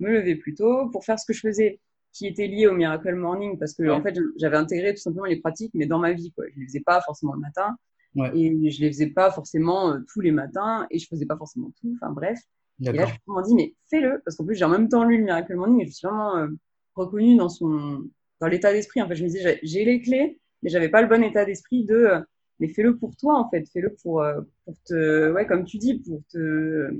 [SPEAKER 2] me lever plus tôt, pour faire ce que je faisais qui était lié au Miracle Morning, parce que, en fait, j'avais intégré tout simplement les pratiques, mais dans ma vie, quoi. Je les faisais pas forcément le matin. Ouais. Et je les faisais pas forcément euh, tous les matins. Et je faisais pas forcément tout. Enfin, bref. Et là, je me suis dit, mais fais-le. Parce qu'en plus, j'ai en même temps lu le Miracle Morning et je suis vraiment euh, reconnue dans son, dans l'état d'esprit. En fait, je me disais, j'ai les clés, mais j'avais pas le bon état d'esprit de euh, mais fais-le pour toi en fait fais-le pour pour te ouais comme tu dis pour te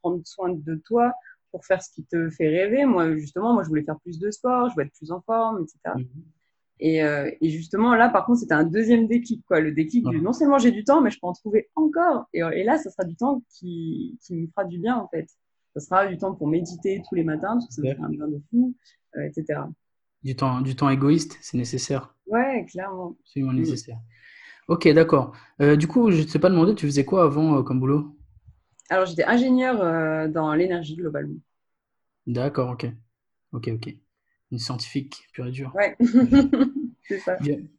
[SPEAKER 2] prendre soin de toi pour faire ce qui te fait rêver moi justement moi je voulais faire plus de sport je voulais être plus en forme etc et, mm-hmm. et, justement là par contre c'était un deuxième déclic quoi le déclic du non seulement j'ai du temps mais je peux en trouver encore et, et là ça sera du temps qui qui me fera du bien en fait ça sera du temps pour méditer tous les matins parce que ça me fait un bien de fou etc
[SPEAKER 1] du temps, du temps égoïste, c'est nécessaire.
[SPEAKER 2] Ouais, clairement.
[SPEAKER 1] C'est mm. nécessaire. Ok, d'accord. Euh, du coup, je ne t'ai pas demandé, tu faisais quoi avant euh, comme boulot?
[SPEAKER 2] Alors, j'étais ingénieur euh, dans l'énergie globalement.
[SPEAKER 1] D'accord, ok. Ok, ok. Une scientifique pure et dure.
[SPEAKER 2] Ouais, <laughs> c'est ça.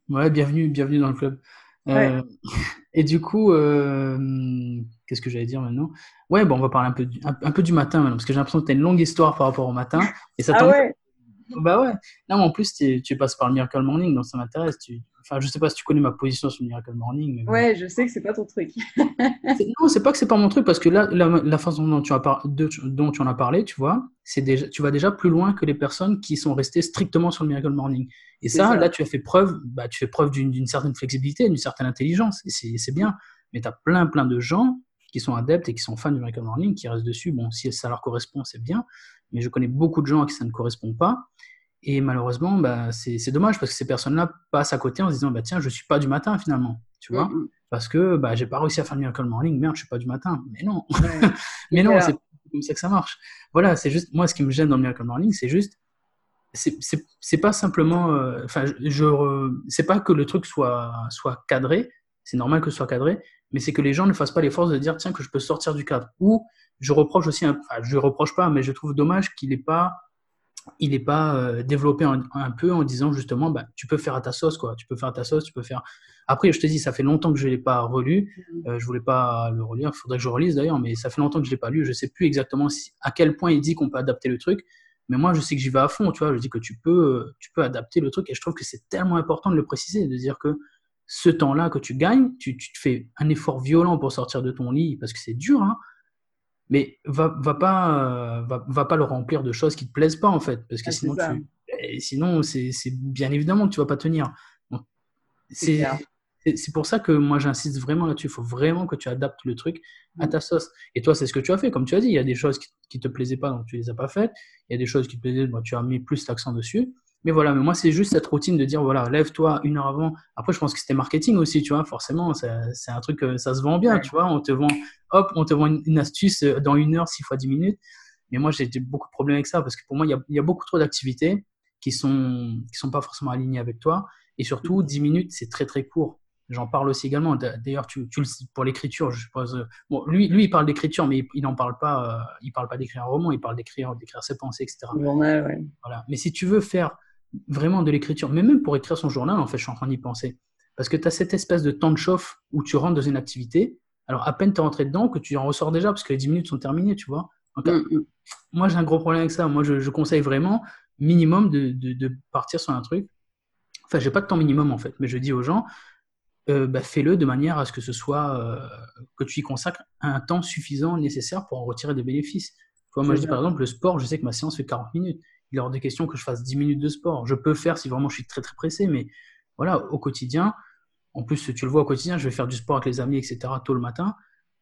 [SPEAKER 1] Ouais, bienvenue, bienvenue dans le club. <laughs> et du coup, qu'est-ce que j'allais dire maintenant? Ouais, bon, on va parler un peu du, un, peu du matin maintenant, parce que j'ai l'impression que tu as une longue histoire par rapport au matin.
[SPEAKER 2] Et ça ah ouais
[SPEAKER 1] bah ouais. Non, en plus, tu passes par le Miracle Morning, donc ça m'intéresse. Tu... Enfin, je sais pas si tu connais ma position sur le Miracle Morning.
[SPEAKER 2] Mais ouais, je sais que c'est pas ton truc.
[SPEAKER 1] non, c'est pas que c'est pas mon truc, parce que là, la, façon dont tu, as par... dont tu en as parlé, tu vois, c'est déjà, tu vas déjà plus loin que les personnes qui sont restées strictement sur le Miracle Morning. Et ça, là, tu as fait preuve, bah, tu fais preuve d'une certaine flexibilité, d'une certaine intelligence, et c'est bien. Mais tu as plein, plein de gens qui sont adeptes et qui sont fans du Miracle Morning, qui restent dessus. Bon, si ça leur correspond, c'est bien mais je connais beaucoup de gens à qui ça ne correspond pas. Et malheureusement, bah, c'est dommage parce que ces personnes-là passent à côté en se disant bah, Tiens, je ne suis pas du matin finalement. Tu vois? Mm, mm. Parce que bah, j'ai pas réussi à faire le Miracle Morning, merde, je suis pas du matin. Mais non, <laughs> mais non, c'est comme ça que ça marche. Voilà, c'est juste, moi, ce qui me gêne dans le Miracle Morning, c'est juste, c'est pas simplement, euh, enfin, je, c'est pas que le truc soit, soit cadré, c'est normal que ce soit cadré, mais c'est que les gens ne fassent pas l'effort de dire Tiens, que je peux sortir du cadre. Ou je reproche aussi, enfin, je reproche pas, mais je trouve dommage qu'il n'ait pas, il est pas euh, développé un, peu en disant justement, bah, tu peux faire à ta sauce, quoi. Tu peux faire à ta sauce, tu peux faire. Après, je te dis, ça fait longtemps que je l'ai pas relu. Mm-hmm. Euh, je voulais pas le relire. Il faudrait que je relise d'ailleurs, mais ça fait longtemps que je l'ai pas lu. Je sais plus exactement à quel point il dit qu'on peut adapter le truc. Mais moi, je sais que j'y vais à fond, tu vois. Je dis que tu peux, tu peux adapter le truc et je trouve que c'est tellement important de le préciser, de dire que ce temps-là que tu gagnes, tu, tu, te fais un effort violent pour sortir de ton lit parce que c'est dur, hein, mais va, va pas, va, va, pas le remplir de choses qui te plaisent pas en fait, parce que ah, sinon, tu, eh, sinon c'est, bien évidemment que tu vas pas tenir. C'est, c'est pour ça que moi j'insiste vraiment là-dessus. Il faut vraiment que tu adaptes le truc à mm. ta sauce. Et toi, c'est ce que tu as fait. Comme tu as dit, il y a des choses qui, qui te plaisaient pas, donc tu les as pas faites. Il y a des choses qui te plaisaient, donc tu as mis plus l'accent dessus. Mais voilà, mais moi, c'est juste cette routine de dire, voilà, lève-toi une heure avant. Après, je pense que c'était marketing aussi, tu vois, forcément, c'est un truc, ça se vend bien, tu vois, on te vend, hop, on te vend une, astuce euh, dans une heure, six fois dix minutes. Mais moi, j'ai beaucoup de problèmes avec ça parce que pour moi, il y a, y a, beaucoup trop d'activités qui sont, qui sont pas forcément alignées avec toi. Et surtout, dix minutes, c'est très, très court. J'en parle aussi également. D'ailleurs, tu, tu, pour l'écriture, je suppose. Euh, bon, lui, lui, il parle d'écriture, mais il n'en parle pas. Euh, il parle pas d'écrire un roman. Il parle d'écrire, d'écrire ses pensées, etc.
[SPEAKER 2] ouais.
[SPEAKER 1] Voilà. Mais si tu veux faire vraiment de l'écriture, mais même pour écrire son journal, en fait, je suis en train d'y penser. Parce que tu as cette espèce de temps de chauffe où tu rentres dans une activité, alors à peine tu es rentré dedans que tu en ressors déjà parce que les 10 minutes sont terminées, tu vois. Mm, mm. Moi, j'ai un gros problème avec ça. Moi, je, conseille vraiment minimum de, de, partir sur un truc. Enfin, j'ai pas de temps minimum en fait, mais je dis aux gens, euh, bah, fais-le de manière à ce que ce soit euh, que tu y consacres un temps suffisant nécessaire pour en retirer des bénéfices. moi, je dis par exemple, le sport, je sais que ma séance fait 40 minutes. Il est hors de question que je fasse 10 minutes de sport. Je peux faire si vraiment je suis très très pressé, mais voilà, au quotidien, en plus, tu le vois au quotidien, je vais faire du sport avec les amis, etc., tôt le matin.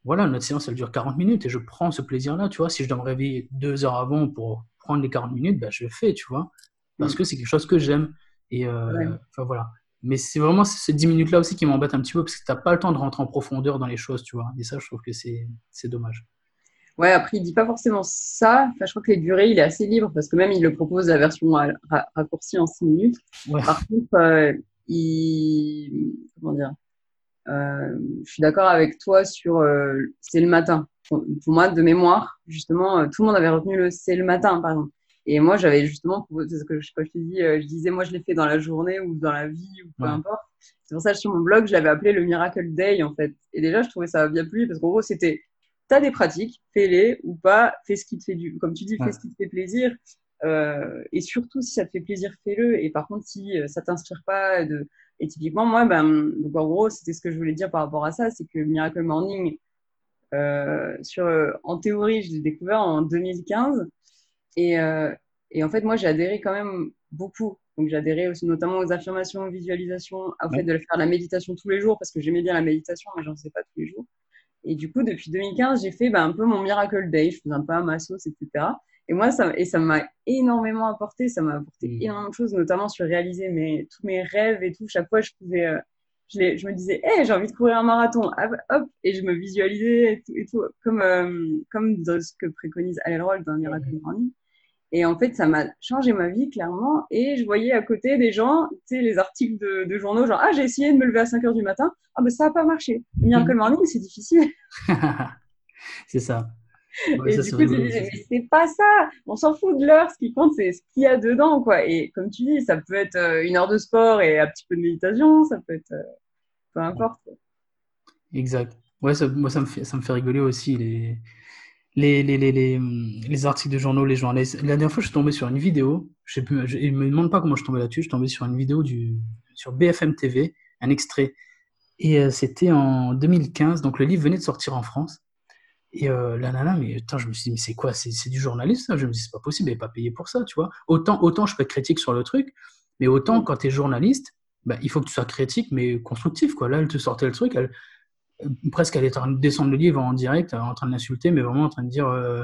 [SPEAKER 1] Voilà, notre séance, elle dure 40 minutes et je prends ce plaisir-là, tu vois. Si je dois me réveiller deux heures avant pour prendre les 40 minutes, ben, je le fais, tu vois. Parce mm. que c'est quelque chose que j'aime. Et euh, enfin, voilà. Mais c'est vraiment ces 10 minutes-là aussi qui m'embêtent un petit peu parce que tu n'as pas le temps de rentrer en profondeur dans les choses, tu vois. Et ça, je trouve que c'est dommage.
[SPEAKER 2] Ouais, après, il dit pas forcément ça. Enfin, je crois que les durées, il est assez libre parce que même il le propose la version raccourcie en 6 minutes. Par contre, euh, il. Comment dire euh, Je suis d'accord avec toi sur. Euh, c'est le matin. Pour, moi, de mémoire, justement, tout le monde avait retenu le c'est le matin, par exemple. Et moi, j'avais justement, c'est ce que je, je te dis, je disais, moi, je l'ai fait dans la journée ou dans la vie ou peu importe. C'est pour ça que sur mon blog, je l'avais appelé le Miracle Day, en fait. Et déjà, je trouvais ça bien plus parce qu'en gros, c'était tu as des pratiques, fais-les ou pas, fais ce qui te fait du, comme tu dis, fais ce qui te fait plaisir. Euh, et surtout, si ça te fait plaisir, fais-le. Et par contre, si euh, ça t'inspire pas, de... et typiquement, moi, ben, donc en gros, c'était ce que je voulais dire par rapport à ça, c'est que Miracle Morning, euh, sur, en théorie, je l'ai découvert en 2015. Et, euh, et en fait, moi, j'ai adhéré quand même beaucoup. Donc, j'ai adhéré aussi notamment aux affirmations, aux visualisations, au fait de faire la méditation tous les jours, parce que j'aimais bien la méditation, mais j'en sais pas tous les jours. Et du coup, depuis 2015, j'ai fait bah, un peu mon Miracle Day. Je faisais un peu à ma sauce, etc. Et moi, ça, et ça m'a énormément apporté. Ça m'a apporté mmh. énormément de choses, notamment sur réaliser mes, tous mes rêves et tout. Chaque fois, je pouvais, euh, je, je, me disais, hey, j'ai envie de courir un marathon. Hop, et je me visualisais et tout, comme, euh, comme dans ce que préconise Alel Roll dans Miracle Morning. Et en fait, ça m'a changé ma vie, clairement. Et je voyais à côté des gens, tu sais, les articles de, journaux, genre, ah, j'ai essayé de me lever à 5 heures du matin. Ah, ben, ça n'a pas marché. Miracle mhm. Morning, c'est difficile. <laughs>
[SPEAKER 1] c'est ça.
[SPEAKER 2] et du coup, tu disais, mais c'est pas ça. On s'en fout de l'heure. Ce qui compte, c'est ce qu'il y a dedans, quoi. Et comme tu dis, ça peut être euh, une heure de sport et un petit peu de méditation. Ça peut être, euh, peu importe.
[SPEAKER 1] Exact. Ouais, ça, moi, ça me, fait, ça me fait rigoler aussi. Les les, les, les, les, articles de journaux, les journalistes. La dernière fois, je suis tombé sur une vidéo. Je ne me demande pas comment je suis tombé là-dessus. Je suis tombé sur une vidéo du, sur BFM TV, un extrait. Et euh, c'était en 2015. Donc le livre venait de sortir en France. Et euh, la nana, mais attends, je me suis dit, mais c'est quoi? C'est du journaliste ça? Je me dis, c'est pas possible, elle n'est pas payée pour ça, tu vois. Autant, autant je peux être critique sur le truc, mais autant quand tu es journaliste, bah, il faut que tu sois critique, mais constructif, quoi. Là, elle te sortait le truc, presque elle est en train de descendre le livre en direct, en train de l'insulter, mais vraiment en train de dire euh,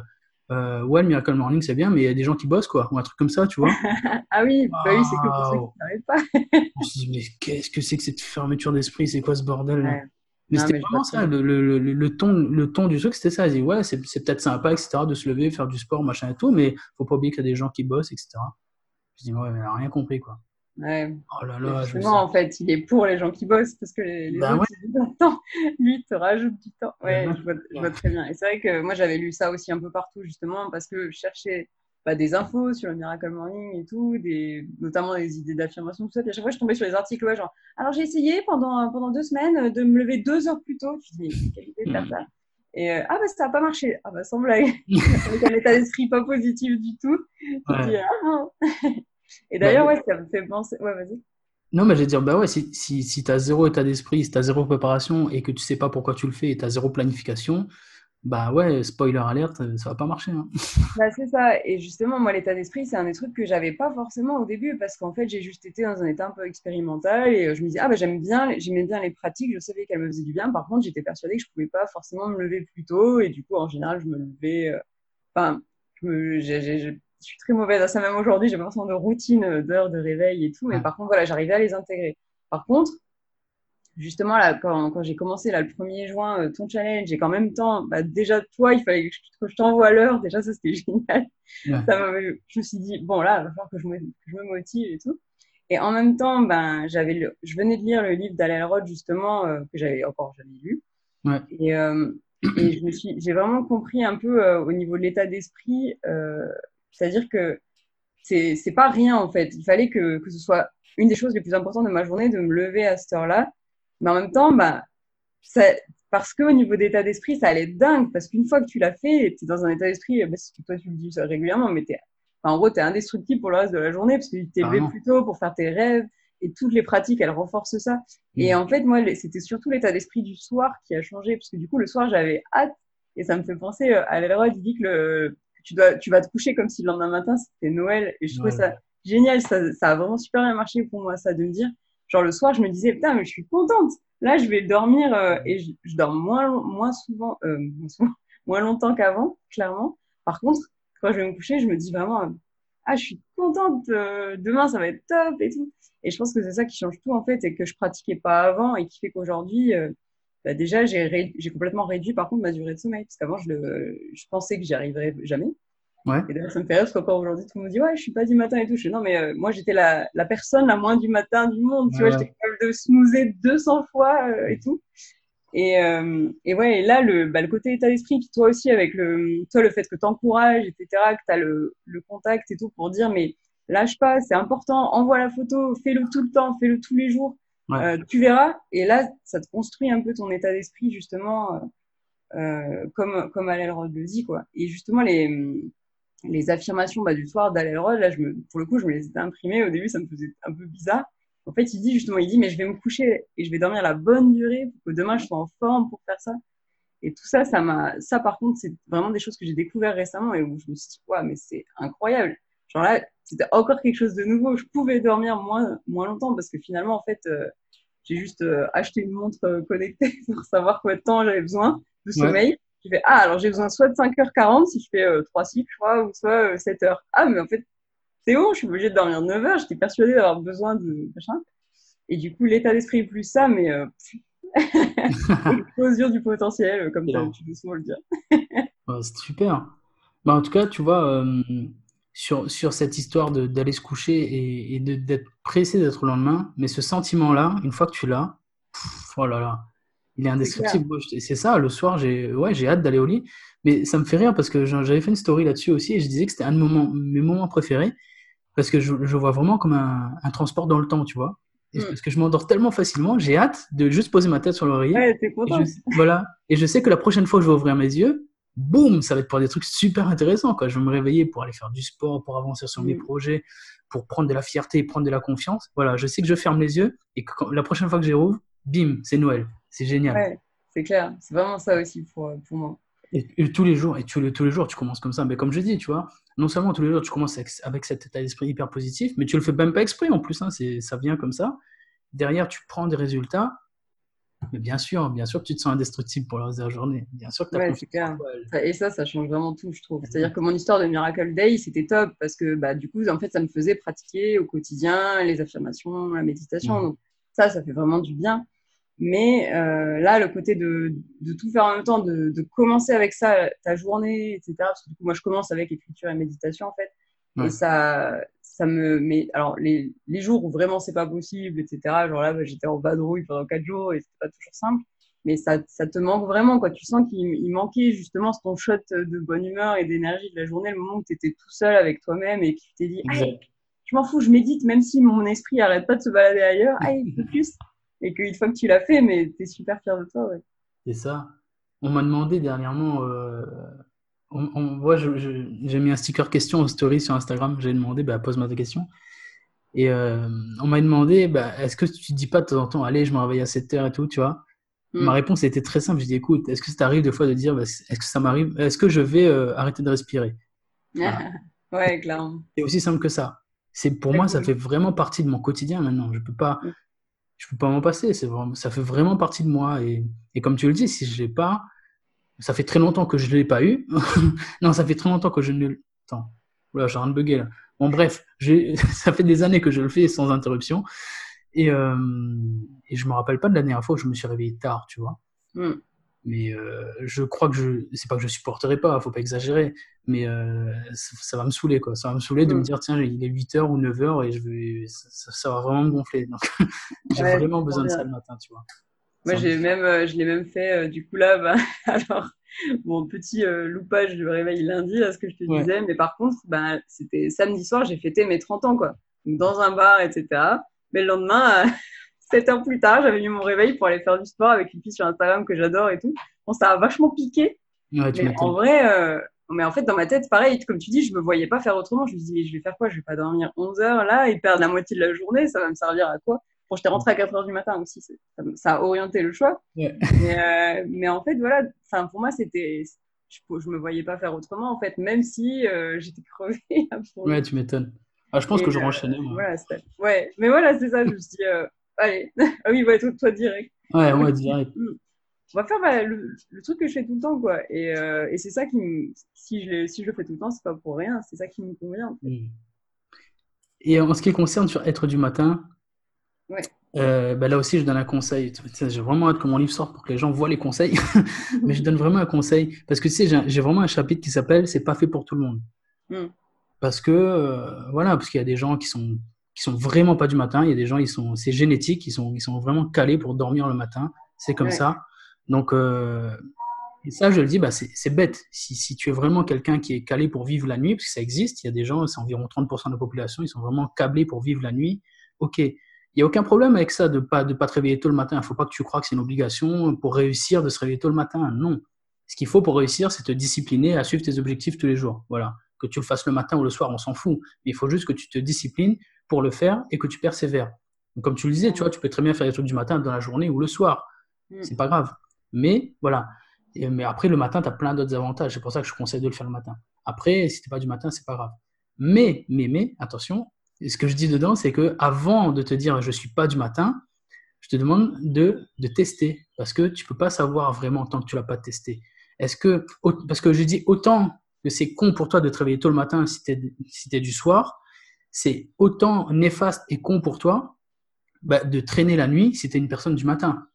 [SPEAKER 1] euh, ouais, le Miracle Morning c'est bien, mais il y a des gens qui bossent quoi, ou un truc comme ça, tu vois. <laughs>
[SPEAKER 2] ah oui, bah oui, c'est que pour ceux qui n'arrivent pas.
[SPEAKER 1] je me suis dit, mais qu'est-ce que c'est que cette fermeture d'esprit, c'est quoi ce bordel Mais c'était vraiment ça, le, le, le, ton, le ton du truc, c'était ça. Il dit, ouais, c'est peut-être sympa, etc., de se lever, faire du sport, machin et tout, mais faut pas oublier qu'il y a des gens qui bossent, etc. Je dis, ouais, mais elle n'a rien compris, quoi.
[SPEAKER 2] Ouais. Oh là là, Justement, en fait, il est pour les gens qui bossent parce que les, bah autres, ouais. temps. <laughs> Lui, il te rajoute du temps. Ouais, je, vois, je, vois, très bien. Et c'est vrai que moi, j'avais lu ça aussi un peu partout, justement, parce que je cherchais bah, des infos sur le Miracle Morning et tout, des, notamment des idées d'affirmation, tout ça. Et à chaque fois, je tombais sur les articles, ouais, genre, alors j'ai essayé pendant, pendant deux semaines de me lever deux heures plus tôt. Je me dis, quelle idée de faire ça et euh, ah bah ça n'a pas marché. Ah bah sans blague. <laughs> Avec un état d'esprit pas positif du tout. Ouais. dis, ah, <laughs> et d'ailleurs, bah, ouais, ça me fait penser. Ouais, vas-y.
[SPEAKER 1] Non, mais je vais dire, bah ouais, si, si, si tu as zéro état d'esprit, si tu as zéro préparation et que tu sais pas pourquoi tu le fais et tu as zéro planification, bah ouais, spoiler alerte, ça va pas marcher. Hein. <laughs>
[SPEAKER 2] Bah, c'est ça. Et justement, moi, l'état d'esprit, c'est un des trucs que j'avais pas forcément au début parce qu'en fait, j'ai juste été dans un état un peu expérimental et euh, je me disais, ah bah j'aime bien, j'aimais bien les pratiques, je savais qu'elles me faisaient du bien. Par contre, j'étais persuadée que je pouvais pas forcément me lever plus tôt et du coup, en général, je me levais. Euh, enfin, je me, je suis très mauvaise à ça même aujourd'hui. J'ai pas de routine euh, d'heures de réveil et tout. Mais par contre, voilà, j'arrivais à les intégrer. Par contre, justement, là, quand, quand j'ai commencé là, le 1er juin, euh, ton challenge, et qu'en même temps, bah, déjà, toi, il fallait que je, t'envoie l'heure. Déjà, ça, c'était <laughs> génial. Ça je me suis dit, bon, là, il va falloir que je, me, que je me motive et tout. Et en même temps, ben, j'avais le, je venais de lire le livre d'Alain Roth, justement, euh, que j'avais encore jamais lu. Ouais. Et, et je me suis, j'ai vraiment compris un peu au niveau de l'état d'esprit c'est-à-dire que c'est, c'est pas rien en fait. Il fallait que, que ce soit une des choses les plus importantes de ma journée de me lever à cette heure-là. Mais en même temps, bah, ça, parce qu'au niveau d'état d'esprit, ça allait être dingue. Parce qu'une fois que tu l'as fait, tu es dans un état d'esprit, bah, toi tu le dis régulièrement, mais t'es, enfin, en gros, tu es indestructible pour le reste de la journée parce que tu t'es levé plus tôt pour faire tes rêves et toutes les pratiques, elles renforcent ça. Et mmh. en fait, moi, c'était surtout l'état d'esprit du soir qui a changé parce que du coup, le soir, j'avais hâte et ça me fait penser euh, à l'Elrod, il dit que le, tu, dois, tu vas te coucher comme si le lendemain matin c'était Noël. Et je trouvais ça génial. Ça, ça a vraiment super bien marché pour moi, ça, de me dire, genre le soir, je me disais, putain, mais je suis contente. Là, je vais dormir euh, et je, je, dors moins, moins souvent, euh, <laughs> moins longtemps qu'avant, clairement. Par contre, quand je vais me coucher, je me dis vraiment, ah, je suis contente, euh, demain ça va être top et tout. Et je pense que c'est ça qui change tout en fait, et que je pratiquais pas avant et qui fait qu'aujourd'hui, euh, bah, déjà j'ai complètement réduit par contre ma durée de sommeil parce qu'avant je, le... je pensais que j'y arriverais jamais. Ouais. Et d'ailleurs ça me fait rire parce qu'encore aujourd'hui tout le monde me dit ouais je suis pas du matin et tout. Je dis non mais euh, moi j'étais la, la personne la moins du matin du monde, tu vois, j'étais capable de snoozer 200 fois et tout. Et, euh, et ouais, et là, le, bah, le côté état d'esprit, puis toi aussi, avec le, toi, le fait que tu encourages, etc., que tu as le, le contact et tout pour dire, mais lâche pas, c'est important, envoie la photo, fais-le tout le temps, fais-le tous les jours, euh, tu verras. Et là, ça te construit un peu ton état d'esprit, justement, euh, euh comme, comme Rod le dit, quoi. Et justement, les, les affirmations bah, du soir Rod là, je me, pour le coup, je me les ai imprimées. Au début, ça me faisait un peu bizarre. En fait, il dit justement, il dit, mais je vais me coucher et je vais dormir la bonne durée pour que demain je sois en forme pour faire ça. Et tout ça, ça m'a, ça par contre, c'est vraiment des choses que j'ai découvert récemment et où je me suis dit, ouais, mais c'est incroyable. Genre là, c'était encore quelque chose de nouveau. Je pouvais dormir moins, moins longtemps parce que finalement, en fait, euh, j'ai juste euh, acheté une montre euh, connectée <laughs> pour savoir combien de temps j'avais besoin de sommeil. Je fais, ah, alors j'ai besoin soit de 5h40 si je fais 3 cycles, je crois, ou soit 7 h Ah, mais en fait, c'est bon, je suis obligée de dormir 9 heures, j'étais persuadée d'avoir besoin de machin. Et du coup, l'état d'esprit plus ça, mais euh, <laughs> du potentiel, euh, comme tu veux souvent le dire. <laughs>
[SPEAKER 1] c'est super. Bah, en tout cas, tu vois, euh, sur, sur cette histoire d'aller se coucher et, et d'être pressé d'être le lendemain, mais ce sentiment-là, une fois que tu l'as, oh là là, il est indescriptible. C'est ça, le soir, j'ai ouais, hâte d'aller au lit. Mais ça me fait rire parce que j'avais fait une story là-dessus aussi et je disais que c'était un de mes moments préférés parce que je, je vois vraiment comme un, un, transport dans le temps, tu vois. Mm. Parce que je m'endors tellement facilement, j'ai hâte de juste poser ma tête sur l'oreiller.
[SPEAKER 2] Ouais,
[SPEAKER 1] voilà. Et je sais que la prochaine fois que je vais ouvrir mes yeux, boum, ça va être pour des trucs super intéressants. Quoi. Je vais me réveiller pour aller faire du sport, pour avancer sur mes mm. projets, pour prendre de la fierté, prendre de la confiance. Voilà, je sais que je ferme les yeux et que la prochaine fois que je rouvre, bim, c'est Noël. C'est génial.
[SPEAKER 2] Ouais, c'est clair. C'est vraiment ça aussi pour, pour moi.
[SPEAKER 1] Et, tous les jours, et tous les, tous les jours, tu commences comme ça. Mais comme je dis, tu vois, non seulement tous les jours, tu commences avec, cet état d'esprit hyper positif, mais tu le fais même pas exprès en plus. Hein, ça vient comme ça. Derrière, tu prends des résultats. Mais bien sûr, bien sûr que tu te sens indestructible pour le reste de la journée. Bien sûr que
[SPEAKER 2] ouais, clair. Et ça, ça change vraiment tout, je trouve. C'est-à-dire que mon histoire de Miracle Day, c'était top parce que bah, du coup, en fait, ça me faisait pratiquer au quotidien les affirmations, la méditation. Donc ça, ça fait vraiment du bien. Mais euh, là, le côté de, de, tout faire en même temps, de, de, commencer avec ça ta journée, etc. Parce que du coup, moi, je commence avec écriture et méditation, en fait. Et ça, ça me met. Alors, les, les jours où vraiment c'est pas possible, etc. Genre là, bah, j'étais en vadrouille pendant quatre jours et c'était pas toujours simple. Mais ça, ça te manque vraiment, quoi. Tu sens qu'il manquait justement ton shot de bonne humeur et d'énergie de la journée, le moment où tu étais tout seul avec toi-même et que tu t'es dit, je m'en fou, je médite, même si mon esprit arrête pas de se balader ailleurs. Il faut plus et qu'une fois que tu l'as fait, mais tu es super fier de toi. Ouais.
[SPEAKER 1] C'est ça. On m'a demandé dernièrement, euh, on, on, j'ai mis un sticker question en story sur Instagram, j'ai demandé, bah, pose-moi des questions. Et euh, on m'a demandé, bah, est-ce que tu dis pas de temps en temps, allez, je me réveille à 7 heures et tout, tu vois? Mm. Ma réponse était très simple. J'ai dit, écoute, est-ce que ça t'arrive des fois de dire, bah, est-ce que ça m'arrive, est-ce que je vais euh, arrêter de respirer? <laughs>
[SPEAKER 2] Ouais, clairement.
[SPEAKER 1] C'est aussi simple que ça. C'est pour moi, ça fait vraiment partie de mon quotidien maintenant. Je peux pas, mm je peux pas m'en passer. C'est vraiment, ça fait vraiment partie de moi. Et, et comme tu le dis, si je l'ai pas, ça fait très longtemps que je l'ai pas eu. <laughs> non, ça fait très longtemps que je ne. Attends, là, j'ai rien de bugué là. Bon, bref, <laughs> ça fait des années que je le fais sans interruption. Et, euh, et je me rappelle pas de la dernière fois où je me suis réveillé tard, tu vois. Hmm. Mais euh, je crois que je. C'est pas que je supporterai pas, faut pas exagérer. Mais euh, ça, va me saouler, quoi. Ça va me saouler de me mm. dire, tiens, il est 8h ou 9h et je vais, ça, va vraiment me gonfler. Donc, <laughs> j'ai vraiment besoin de ça le matin, tu vois.
[SPEAKER 2] Moi, j'ai même, euh, je l'ai même fait, du coup, là, bah, <laughs> alors, mon petit loupage de réveil lundi, là, ce que je te disais. Mais par contre, bah, c'était samedi soir, j'ai fêté mes 30 ans, quoi. dans un bar, etc. Mais le lendemain, <laughs> 7 heures plus tard, j'avais mis mon réveil pour aller faire du sport avec une fille sur Instagram que j'adore et tout. Bon, ça a vachement piqué. mais en vrai, euh, mais en fait, dans ma tête, pareil, comme tu dis, je me voyais pas faire autrement. Je me dis, je vais faire quoi? Je vais pas dormir 11 heures là et perdre la moitié de la journée. Ça va me servir à quoi? Bon, j'étais rentrée à 4 heures du matin aussi. Ça, ça, a orienté le choix. Mais, euh, mais, en fait, voilà, pour moi, c'était je, je me voyais pas faire autrement en fait, même si j'étais crevée.
[SPEAKER 1] ouais, tu m'étonnes. Ah, je pense que je renchaînais.
[SPEAKER 2] Voilà, ouais, mais voilà, c'est ça. Je me suis dit, allez, <laughs> ah oui, ouais, toi, toi direct.
[SPEAKER 1] Ouais, moi direct. <laughs> Mm
[SPEAKER 2] on va faire bah, le, truc que je fais tout le temps, quoi. Et, euh, et c'est ça qui me, si je, le, si je le fais tout le temps, c'est pas pour rien, c'est ça qui me convient. Mm.
[SPEAKER 1] Et en ce qui concerne sur être du matin,
[SPEAKER 2] ouais.
[SPEAKER 1] Euh, bah là aussi, je donne un conseil. J'ai vraiment hâte que mon livre sorte pour que les gens voient les conseils. <laughs> Mais je donne vraiment un conseil. Parce que tu sais, j'ai vraiment un chapitre qui s'appelle C'est pas fait pour tout le monde. Mm. Parce que, euh, voilà, parce qu'il y a des gens qui sont, qui sont vraiment pas du matin. Il y a des gens, ils sont, c'est génétique, ils sont, ils sont vraiment calés pour dormir le matin. C'est comme ça. Donc, euh, et ça, je le dis, bah, c'est bête. Si, si, tu es vraiment quelqu'un qui est calé pour vivre la nuit, parce que ça existe, il y a des gens, c'est environ 30% de la population, ils sont vraiment câblés pour vivre la nuit. Ok, il n'y a aucun problème avec ça de ne pas, de pas te réveiller tôt le matin. Il ne faut pas que tu crois que c'est une obligation pour réussir de se réveiller tôt le matin. Non. Ce qu'il faut pour réussir, c'est te discipliner à suivre tes objectifs tous les jours. Voilà. Que tu le fasses le matin ou le soir, on s'en fout. Mais il faut juste que tu te disciplines pour le faire et que tu persévères. Donc, comme tu le disais, tu vois, tu peux très bien faire les trucs du matin dans la journée ou le soir. Mm. C'est pas grave. Mais voilà. mais après, le matin, tu as plein d'autres avantages. C'est pour ça que je conseille de le faire le matin. Après, si tu pas du matin, c'est pas grave. Mais, mais, mais, attention, ce que je dis dedans, c'est que avant de te dire je suis pas du matin, je te demande de, de tester. Parce que tu peux pas savoir vraiment tant que tu l'as pas testé. Est-ce que, parce que je dis autant que c'est con pour toi de te réveiller tôt le matin si tu es, si es du soir, c'est autant néfaste et con pour toi bah, de traîner la nuit si tu es une personne du matin.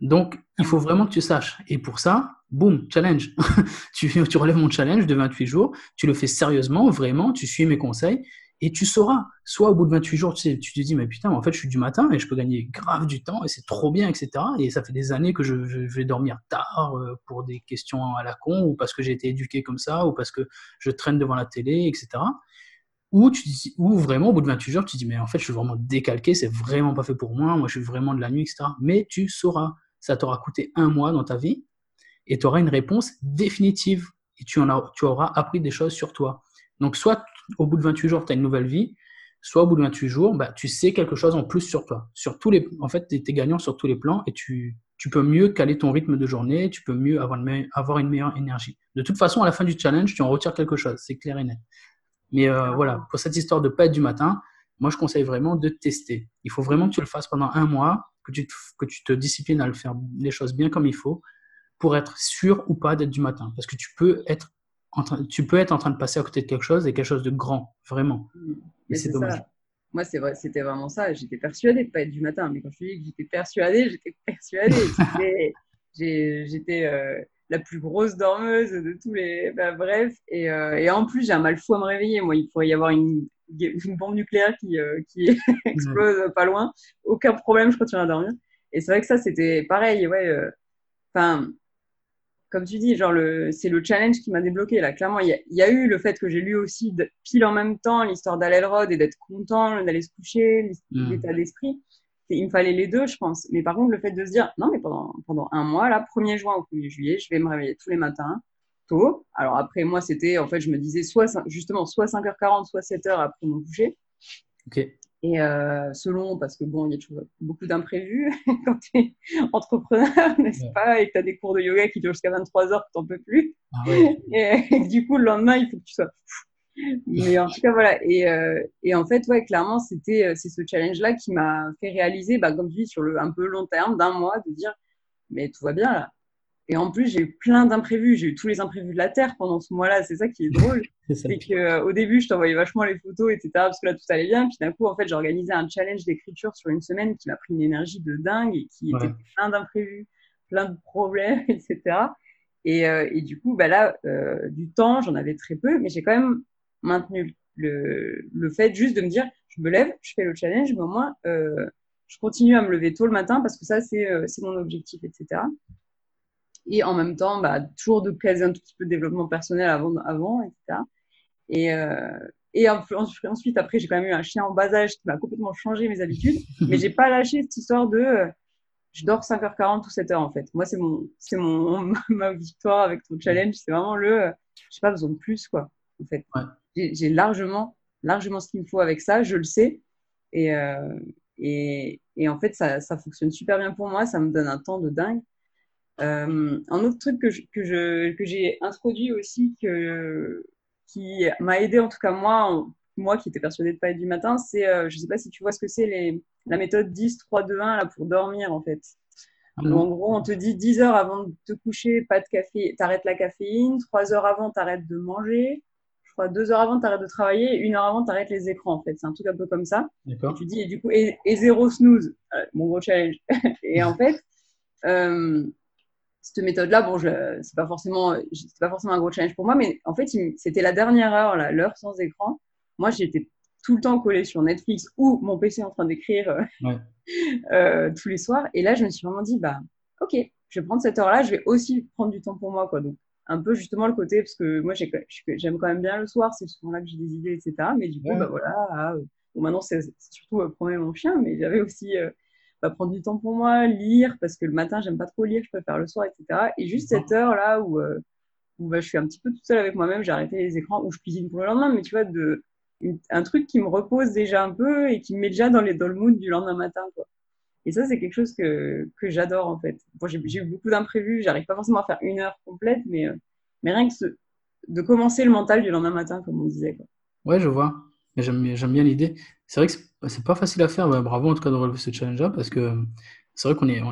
[SPEAKER 1] Donc, il faut vraiment que tu saches. Et pour ça, boum, challenge. <laughs> tu, tu relèves mon challenge de 28 jours, tu le fais sérieusement, vraiment, tu suis mes conseils et tu sauras. Soit au bout de 28 jours, tu, te dis, mais putain, en fait, je suis du matin et je peux gagner grave du temps et c'est trop bien, etc. Et ça fait des années que je, vais dormir tard euh, pour des questions à la con ou parce que j'ai été éduqué comme ça ou parce que je traîne devant la télé, etc. Ou, tu ou vraiment, au bout de 28 jours, tu te dis, mais en fait, je suis vraiment décalqué, c'est vraiment pas fait pour moi, moi, je suis vraiment de la nuit, etc. Mais tu sauras ça t'aura coûté un mois dans ta vie et tu auras une réponse définitive et tu, en as, tu auras appris des choses sur toi. Donc, soit au bout de 28 jours, tu as une nouvelle vie, soit au bout de 28 jours, bah, tu sais quelque chose en plus sur toi. Sur tous les, en fait, tu es gagnant sur tous les plans et tu, tu peux mieux caler ton rythme de journée, tu peux mieux avoir une, avoir une meilleure énergie. De toute façon, à la fin du challenge, tu en retires quelque chose, c'est clair et net. Mais euh, voilà, pour cette histoire de pas être du matin, moi, je conseille vraiment de tester. Il faut vraiment que tu le fasses pendant un mois que tu, te, que tu te disciplines à le faire les choses bien comme il faut pour être sûr ou pas d'être du matin. Parce que tu peux être en train, tu peux être en train de passer à côté de quelque chose et quelque chose de grand, vraiment.
[SPEAKER 2] Mais c'est dommage. Moi, c'est vrai, c'était vraiment ça. J'étais persuadée de pas être du matin. Mais quand je te dis que j'étais persuadée, j'étais persuadée. <laughs> j'étais euh, la plus grosse dormeuse de tous les. Bah, bref. Et, euh, et, en plus, j'ai un mal fou à me réveiller. Moi, il pourrait y avoir une, une bombe nucléaire qui, euh, qui <laughs> explose pas loin. Aucun problème, je continue à dormir. Et c'est vrai que ça, c'était pareil. Ouais, enfin, comme tu dis, genre le, c'est le challenge qui m'a débloqué là. Clairement, il y, a eu le fait que j'ai lu aussi pile en même temps l'histoire d'Alelrod et d'être content d'aller se coucher, mm. l'état d'esprit. Il me fallait les deux, je pense. Mais par contre, le fait de se dire, non, mais pendant, pendant un mois, là, 1er juin au 1er juillet, je vais me réveiller tous les matins tôt. Alors après, moi, c'était, en fait, je me disais soit, justement, soit 5h40, soit 7h après mon coucher.
[SPEAKER 1] Ok.
[SPEAKER 2] Et euh, selon, parce que bon, il y a toujours beaucoup d'imprévus <laughs> quand tu es entrepreneur, <laughs> n'est-ce pas, et que tu as des cours de yoga qui durent jusqu'à 23 heures, tu n'en peux plus. Ah <laughs> et, du coup, le lendemain, il faut que tu sois. Mais en tout cas, voilà. Et, euh, et en fait, ouais, clairement, c'était euh, c'est ce challenge-là qui m'a fait réaliser, bah, comme tu dis, sur le un peu long terme, d'un mois, de dire, mais tout va bien là. Et en plus, j'ai eu plein d'imprévus. J'ai eu tous les imprévus de la Terre pendant ce mois-là. C'est ça qui est drôle. <laughs> c'est qu'au euh, début, je t'envoyais vachement les photos, etc. Parce que là, tout allait bien. Puis d'un coup, en fait, j'ai organisé un challenge d'écriture sur une semaine qui m'a pris une énergie de dingue et qui était plein d'imprévus, plein de problèmes, <laughs> etc. Et, euh, et du coup, bah là, euh, du temps, j'en avais très peu, mais j'ai quand même maintenu le, le fait juste de me dire, je me lève, je fais le challenge, mais au moins, je continue à me lever tôt le matin parce que ça, c'est mon objectif, etc et en même temps, bah, toujours de caser un tout petit peu de développement personnel avant, avant etc. Et, euh, et ensuite, après, j'ai quand même eu un chien en bas âge qui m'a complètement changé mes habitudes, <laughs> mais j'ai pas lâché cette histoire de euh, je dors 5h40 ou 7h en fait. Moi, c'est mon, c'est mon, <laughs> ma victoire avec ton challenge, c'est vraiment le, euh, j'ai pas besoin de plus quoi. En fait, j'ai largement, largement ce qu'il me faut avec ça, je le sais, et euh, et, et en fait, ça, ça fonctionne super bien pour moi, ça me donne un temps de dingue. Un autre truc que, que, je, que j'ai introduit aussi, que, qui m'a aidé en tout cas moi, moi qui étais persuadée de pas être du matin, c'est, je sais pas si tu vois ce que c'est les, la méthode 10, 3, 2, 1 là, pour dormir en fait. Ah en gros, on te dit 10 heures avant de te coucher, pas de café, t'arrêtes la caféine, 3 heures avant, t'arrêtes de manger, je crois 2 heures avant, t'arrêtes de travailler, 1 heure avant, t'arrêtes les écrans en fait. C'est un truc un peu comme ça. Et tu dis, et du coup, et, zéro snooze, euh, mon gros challenge. <laughs> et en fait, euh, cette méthode-là, bon, c'est pas forcément, c'est pas forcément un gros challenge pour moi, mais en fait, c'était la dernière heure, l'heure sans écran. Moi, j'étais tout le temps collé sur Netflix ou mon PC en train d'écrire. Euh, <laughs> euh, tous les soirs. Et là, je me suis vraiment dit, bah, ok, je vais prendre cette heure-là, je vais aussi prendre du temps pour moi, quoi. Donc, un peu justement le côté, parce que moi, j'aime quand même bien le soir, c'est souvent là que j'ai des idées, etc. Mais du coup, bah voilà, ah, euh, maintenant, c'est surtout promener mon chien, mais j'avais aussi euh, bah, prendre du temps pour moi, lire, parce que le matin, j'aime pas trop lire, je préfère le soir, etc. Et juste cette heure-là où, où bah, je suis un petit peu toute seule avec moi-même, j'ai arrêté les écrans, où je cuisine pour le lendemain, mais tu vois, de, un truc qui me repose déjà un peu et qui me met déjà dans, les, dans le mood du lendemain matin. Quoi. Et ça, c'est quelque chose que, que j'adore en fait. Bon, j'ai, eu beaucoup d'imprévus, j'arrive pas forcément à faire une heure complète, mais, euh, mais rien que ce, de commencer le mental du lendemain matin, comme on disait. Quoi.
[SPEAKER 1] Ouais, je vois. J'aime bien l'idée. C'est vrai que c'est, pas facile à faire. bravo en tout cas de relever ce challenge-là parce que c'est vrai qu'on est,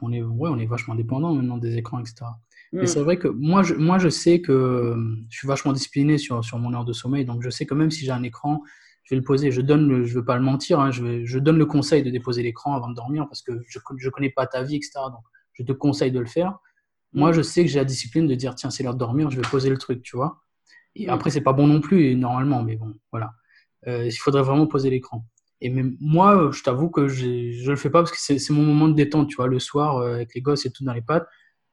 [SPEAKER 1] on, est, ouais, on est vachement dépendant maintenant des écrans, etc. Mais mm. c'est vrai que moi je, moi, je sais que je suis vachement discipliné sur, sur mon heure de sommeil. Donc, je sais que même si j'ai un écran, je vais le poser. Je donne, je veux pas le mentir, hein, je, je, donne le conseil de déposer l'écran avant de dormir parce que je ne connais pas ta vie, etc. Donc, je te conseille de le faire. Moi, mm. je sais que j'ai la discipline de dire tiens, c'est l'heure de dormir, je vais poser le truc, tu vois. Et mm. après, c'est pas bon non plus, normalement, mais bon, voilà. Euh, il faudrait vraiment poser l'écran. Et même moi, je t'avoue que je le fais pas parce que c'est mon moment de détente, tu vois, le soir, euh, avec les gosses et tout dans les pattes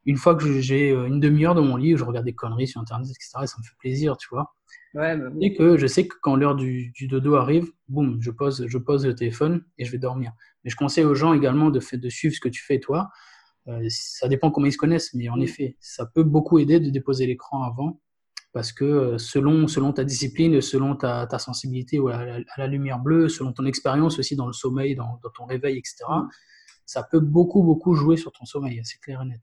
[SPEAKER 1] une fois que j'ai euh, une demi-heure dans mon lit où je regarde des conneries sur Internet, etc., ça me fait plaisir, tu vois. Ouais, bah Et que je sais que quand l'heure du, dodo arrive, boum, je pose, je pose le téléphone et je vais dormir. Mais je conseille aux gens également de, de suivre ce que tu fais toi. Euh, ça dépend comment ils se connaissent, mais en mm. effet, ça peut beaucoup aider de déposer l'écran avant parce que euh, selon, selon ta discipline, selon ta, ta sensibilité à, la, lumière bleue, selon ton expérience aussi dans le sommeil, dans, dans ton réveil, etc., mm. ça peut beaucoup, beaucoup jouer sur ton sommeil, c'est clair et net.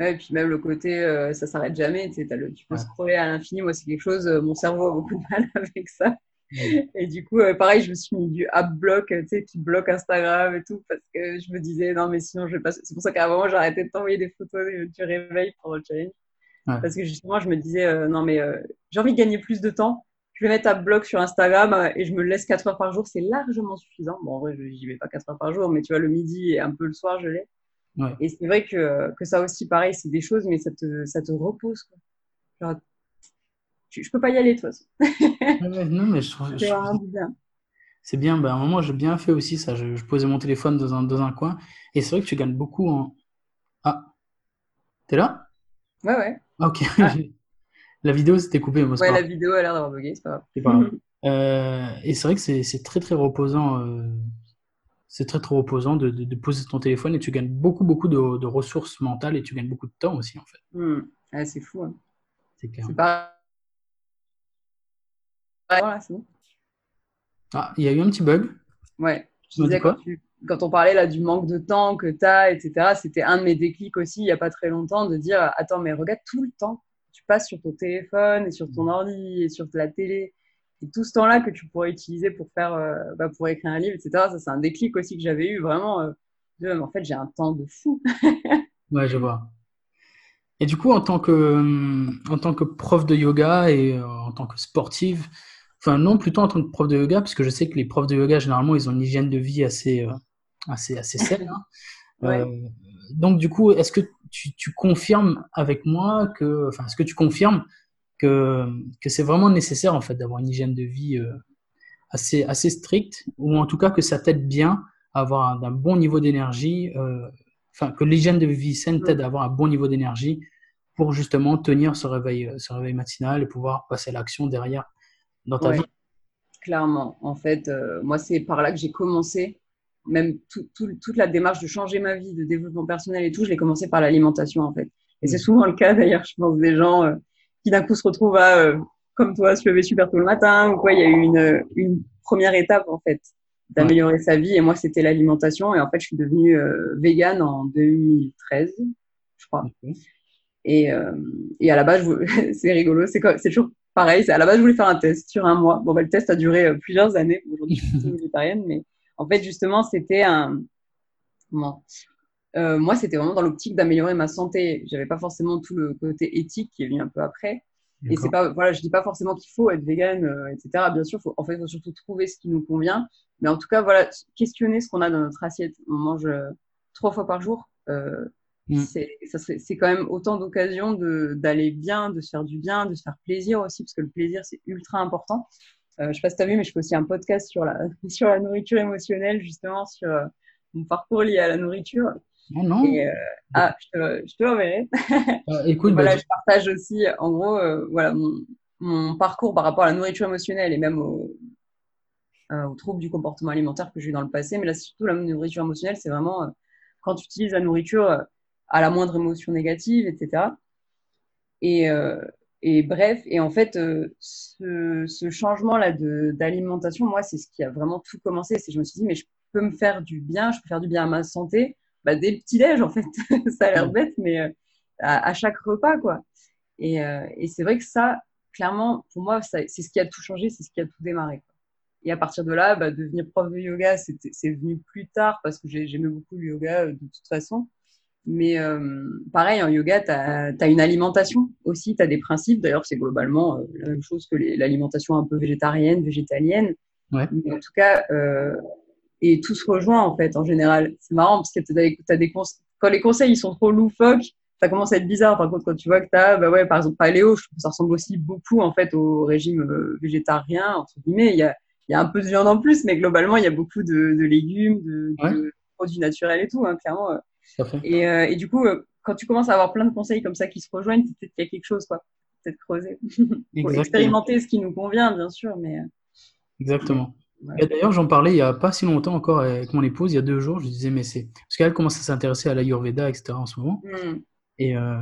[SPEAKER 2] Ouais, et puis même le côté, euh, ça s'arrête jamais. Tu, sais, le, tu peux scroller à l'infini. Moi, c'est quelque chose, euh, mon cerveau a beaucoup de mal <laughs> avec ça. Et du coup, euh, pareil, je me suis mis du app block, tu sais, qui bloque Instagram et tout, parce que je me disais, non, mais sinon, je vais pas. C'est pour ça qu'à un moment, j'ai arrêté de t'envoyer des photos du réveil pour le challenge. Parce que justement, je me disais, non, mais j'ai envie de gagner plus de temps. Je vais mettre app block sur Instagram et je me laisse 4 heures par jour. C'est largement suffisant. Bon, en vrai, j'y vais pas 4 heures par jour, mais tu vois, le midi et un peu le soir, je l'ai. Et c'est vrai que, que, ça aussi, pareil, c'est des choses, mais ça te, ça te repose. Quoi. Genre, je, je peux pas y aller, de toute façon.
[SPEAKER 1] non, mais je trouve. <laughs> C'est bien. C'est bien. Ben, à un moment, j'ai bien fait aussi ça. Je, posais mon téléphone dans un, dans un coin. Et c'est vrai que tu gagnes beaucoup en. Ah T'es là?
[SPEAKER 2] Ouais, ouais.
[SPEAKER 1] Ok. Ah. <laughs> la vidéo s'était coupée.
[SPEAKER 2] Moi, ouais, la vidéo a l'air d'avoir bugué, c'est pas grave.
[SPEAKER 1] C'est pas grave. <laughs> euh, et c'est vrai que c'est très, très reposant. Euh c'est très très reposant de, de, poser ton téléphone et tu gagnes beaucoup beaucoup de, de, ressources mentales et tu gagnes beaucoup de temps aussi en fait.
[SPEAKER 2] Hmm. c'est fou. Hein.
[SPEAKER 1] C'est clair.
[SPEAKER 2] Pas... Voilà, c'est bon.
[SPEAKER 1] Ah, il y a eu un petit bug.
[SPEAKER 2] Ouais. Je disais, quand, quand, on parlait là du manque de temps que tu as, etc., c'était un de mes déclics aussi il n'y a pas très longtemps de dire Attends, mais regarde tout le temps. Tu passes sur ton téléphone et sur ton hmm. ordi et sur la télé et tout ce temps-là que tu pourrais utiliser pour faire, euh, bah, pour écrire un livre, etc. Ça, c'est un déclic aussi que j'avais eu vraiment. Euh, de, en fait, j'ai un temps de fou. <laughs>
[SPEAKER 1] ouais, je vois. Et du coup, en tant que, en tant que prof de yoga et euh, en tant que sportive, enfin non, plutôt en tant que prof de yoga, parce que je sais que les profs de yoga, généralement, ils ont une hygiène de vie assez, assez, assez saine. Hein. <laughs> donc, du coup, est-ce que tu, tu, confirmes avec moi que, enfin, est-ce que tu confirmes que, que c'est vraiment nécessaire en fait d'avoir une hygiène de vie euh, assez, assez stricte, ou en tout cas que ça t'aide bien à avoir un, bon niveau d'énergie, euh, enfin que l'hygiène de vie saine t'aide à avoir un bon niveau d'énergie pour justement tenir ce réveil, euh, ce réveil matinal et pouvoir passer à l'action derrière dans ta vie?
[SPEAKER 2] Clairement, en fait, moi c'est par là que j'ai commencé même toute la démarche de changer ma vie, de développement personnel et tout, je l'ai commencé par l'alimentation en fait. Et c'est mm. souvent le cas d'ailleurs, je pense, des gens qui d'un coup se retrouve à, euh, comme toi, se lever super tôt le matin ou quoi. Il y a eu une, une première étape, en fait, d'améliorer sa vie. Et moi, c'était l'alimentation. Et en fait, je suis devenue euh, végane en 2013, je crois. Et, euh, et, à la base, <laughs> c'est rigolo, c'est toujours pareil. À la base, je voulais faire un test sur un mois. Bon, bah, le test a duré euh, plusieurs années. Aujourd'hui, je suis <laughs> végétarienne, mais en fait, justement, c'était un. Comment euh, moi, c'était vraiment dans l'optique d'améliorer ma santé. J'avais pas forcément tout le côté éthique qui est venu un peu après. Et c'est pas, voilà, je dis pas forcément qu'il faut être vegan, euh, etc. Bien sûr, faut, en fait, il faut surtout trouver ce qui nous convient. Mais en tout cas, voilà, questionner ce qu'on a dans notre assiette. On mange euh, trois fois par jour. Euh, mm. C'est quand même autant d'occasions d'aller bien, de se faire du bien, de se faire plaisir aussi, parce que le plaisir, c'est ultra important. Euh, je sais pas si tu as vu, mais je fais aussi un podcast sur la, <laughs> sur la nourriture émotionnelle, justement, sur euh, mon parcours lié à la nourriture.
[SPEAKER 1] Non, non.
[SPEAKER 2] Euh, ah, je te, je te l'enverrai.
[SPEAKER 1] Ah, <laughs> écoute,
[SPEAKER 2] voilà,
[SPEAKER 1] bah,
[SPEAKER 2] je partage aussi, en gros, euh, voilà, mon, mon, parcours par rapport à la nourriture émotionnelle et même au, euh, aux troubles du comportement alimentaire que j'ai eu dans le passé. Mais là, surtout la nourriture émotionnelle, c'est vraiment quand tu utilises la nourriture à la moindre émotion négative, etc. Et, et bref, et en fait, ce, ce changement-là d'alimentation, moi, c'est ce qui a vraiment tout commencé. C'est je me suis dit, mais je peux me faire du bien, je peux faire du bien à ma santé bah, dès le petit-déj, en fait. <laughs> ça a l'air bête, mais euh, à, à, chaque repas, quoi. Et, euh, et c'est vrai que ça, clairement, pour moi, c'est ce qui a tout changé, c'est ce qui a tout démarré. Quoi. Et à partir de là, bah, devenir prof de yoga, c'est venu plus tard parce que j'aimais beaucoup le yoga euh, de toute façon. Mais euh, pareil, en yoga, tu as, as, une alimentation aussi, tu as des principes. D'ailleurs, c'est globalement euh, la même chose que l'alimentation un peu végétarienne, végétalienne.
[SPEAKER 1] Ouais.
[SPEAKER 2] Mais en tout cas, euh, et tout se rejoint en fait en général. C'est marrant parce que as des quand les conseils ils sont trop loufoques, ça commence à être bizarre. Par contre, quand tu vois que tu as, bah ouais, par exemple, paléo, je trouve que ça ressemble aussi beaucoup en fait au régime euh, végétarien entre guillemets. Il y a, il y a un peu de viande en plus, mais globalement, il y a beaucoup de, de légumes, de,
[SPEAKER 1] Ouais.
[SPEAKER 2] de produits naturels et tout, hein, clairement. Et, euh, et du coup, euh, quand tu commences à avoir plein de conseils comme ça qui se rejoignent, peut-être qu'il y a quelque chose, quoi. Peut-être creuser. <laughs> Expérimenter ce qui nous convient, bien sûr, mais. euh,
[SPEAKER 1] Exactement.
[SPEAKER 2] Ouais.
[SPEAKER 1] Et D'ailleurs, j'en parlais il y a pas si longtemps encore avec mon épouse, il y a deux jours, je disais, mais c'est. Parce qu'elle commence à s'intéresser à l'Ayurveda, etc. en ce moment.
[SPEAKER 2] hmm,
[SPEAKER 1] Et, euh,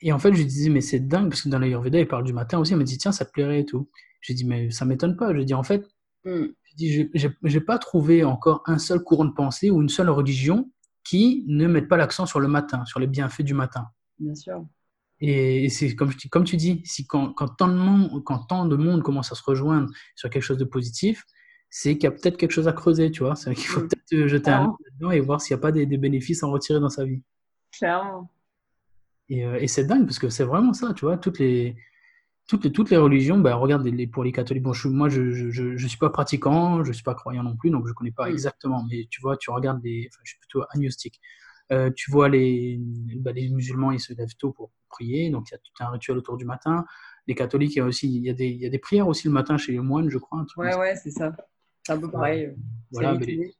[SPEAKER 1] et en fait, je disais, mais c'est dingue, parce que dans l'Ayurveda, il parle du matin aussi. Elle me dit, tiens, ça te plairait et tout. J'ai dit, mais ça m'étonne pas. Je dis, en fait,
[SPEAKER 2] hmm,
[SPEAKER 1] je dis, j'ai pas trouvé encore un seul courant de pensée ou une seule religion qui ne mette pas l'accent sur le matin, sur les bienfaits du matin.
[SPEAKER 2] bien sûr.
[SPEAKER 1] Et, c'est comme, tu dis, si quand, quand, tant de monde, quand tant de monde commence à se rejoindre sur quelque chose de positif, c'est qu'il y a peut-être quelque chose à creuser, tu vois. C'est qu'il faut
[SPEAKER 2] Mm.
[SPEAKER 1] peut-être euh, jeter un œil là-dedans et voir s'il n'y a pas des, des bénéfices à en retirer dans sa vie.
[SPEAKER 2] Clairement.
[SPEAKER 1] Et, euh, et c'est dingue parce que c'est vraiment ça, tu vois. Toutes les, toutes les, toutes les religions, bah, regarde, les, pour les catholiques, bon, je, moi, je ne je, je suis pas pratiquant, je suis pas croyant non plus, donc je connais pas
[SPEAKER 2] Mm.
[SPEAKER 1] exactement. Mais tu vois, tu regardes les. Enfin, je suis plutôt agnostique. Euh, tu vois, les, bah, les musulmans, ils se lèvent tôt pour prier, donc il y a tout un rituel autour du matin. Les catholiques, il y a aussi il y a des, il y a des prières aussi le matin chez les moines, je crois. un truc
[SPEAKER 2] Ouais, ouais, c'est ça. C'est un peu pareil.
[SPEAKER 1] Voilà, les-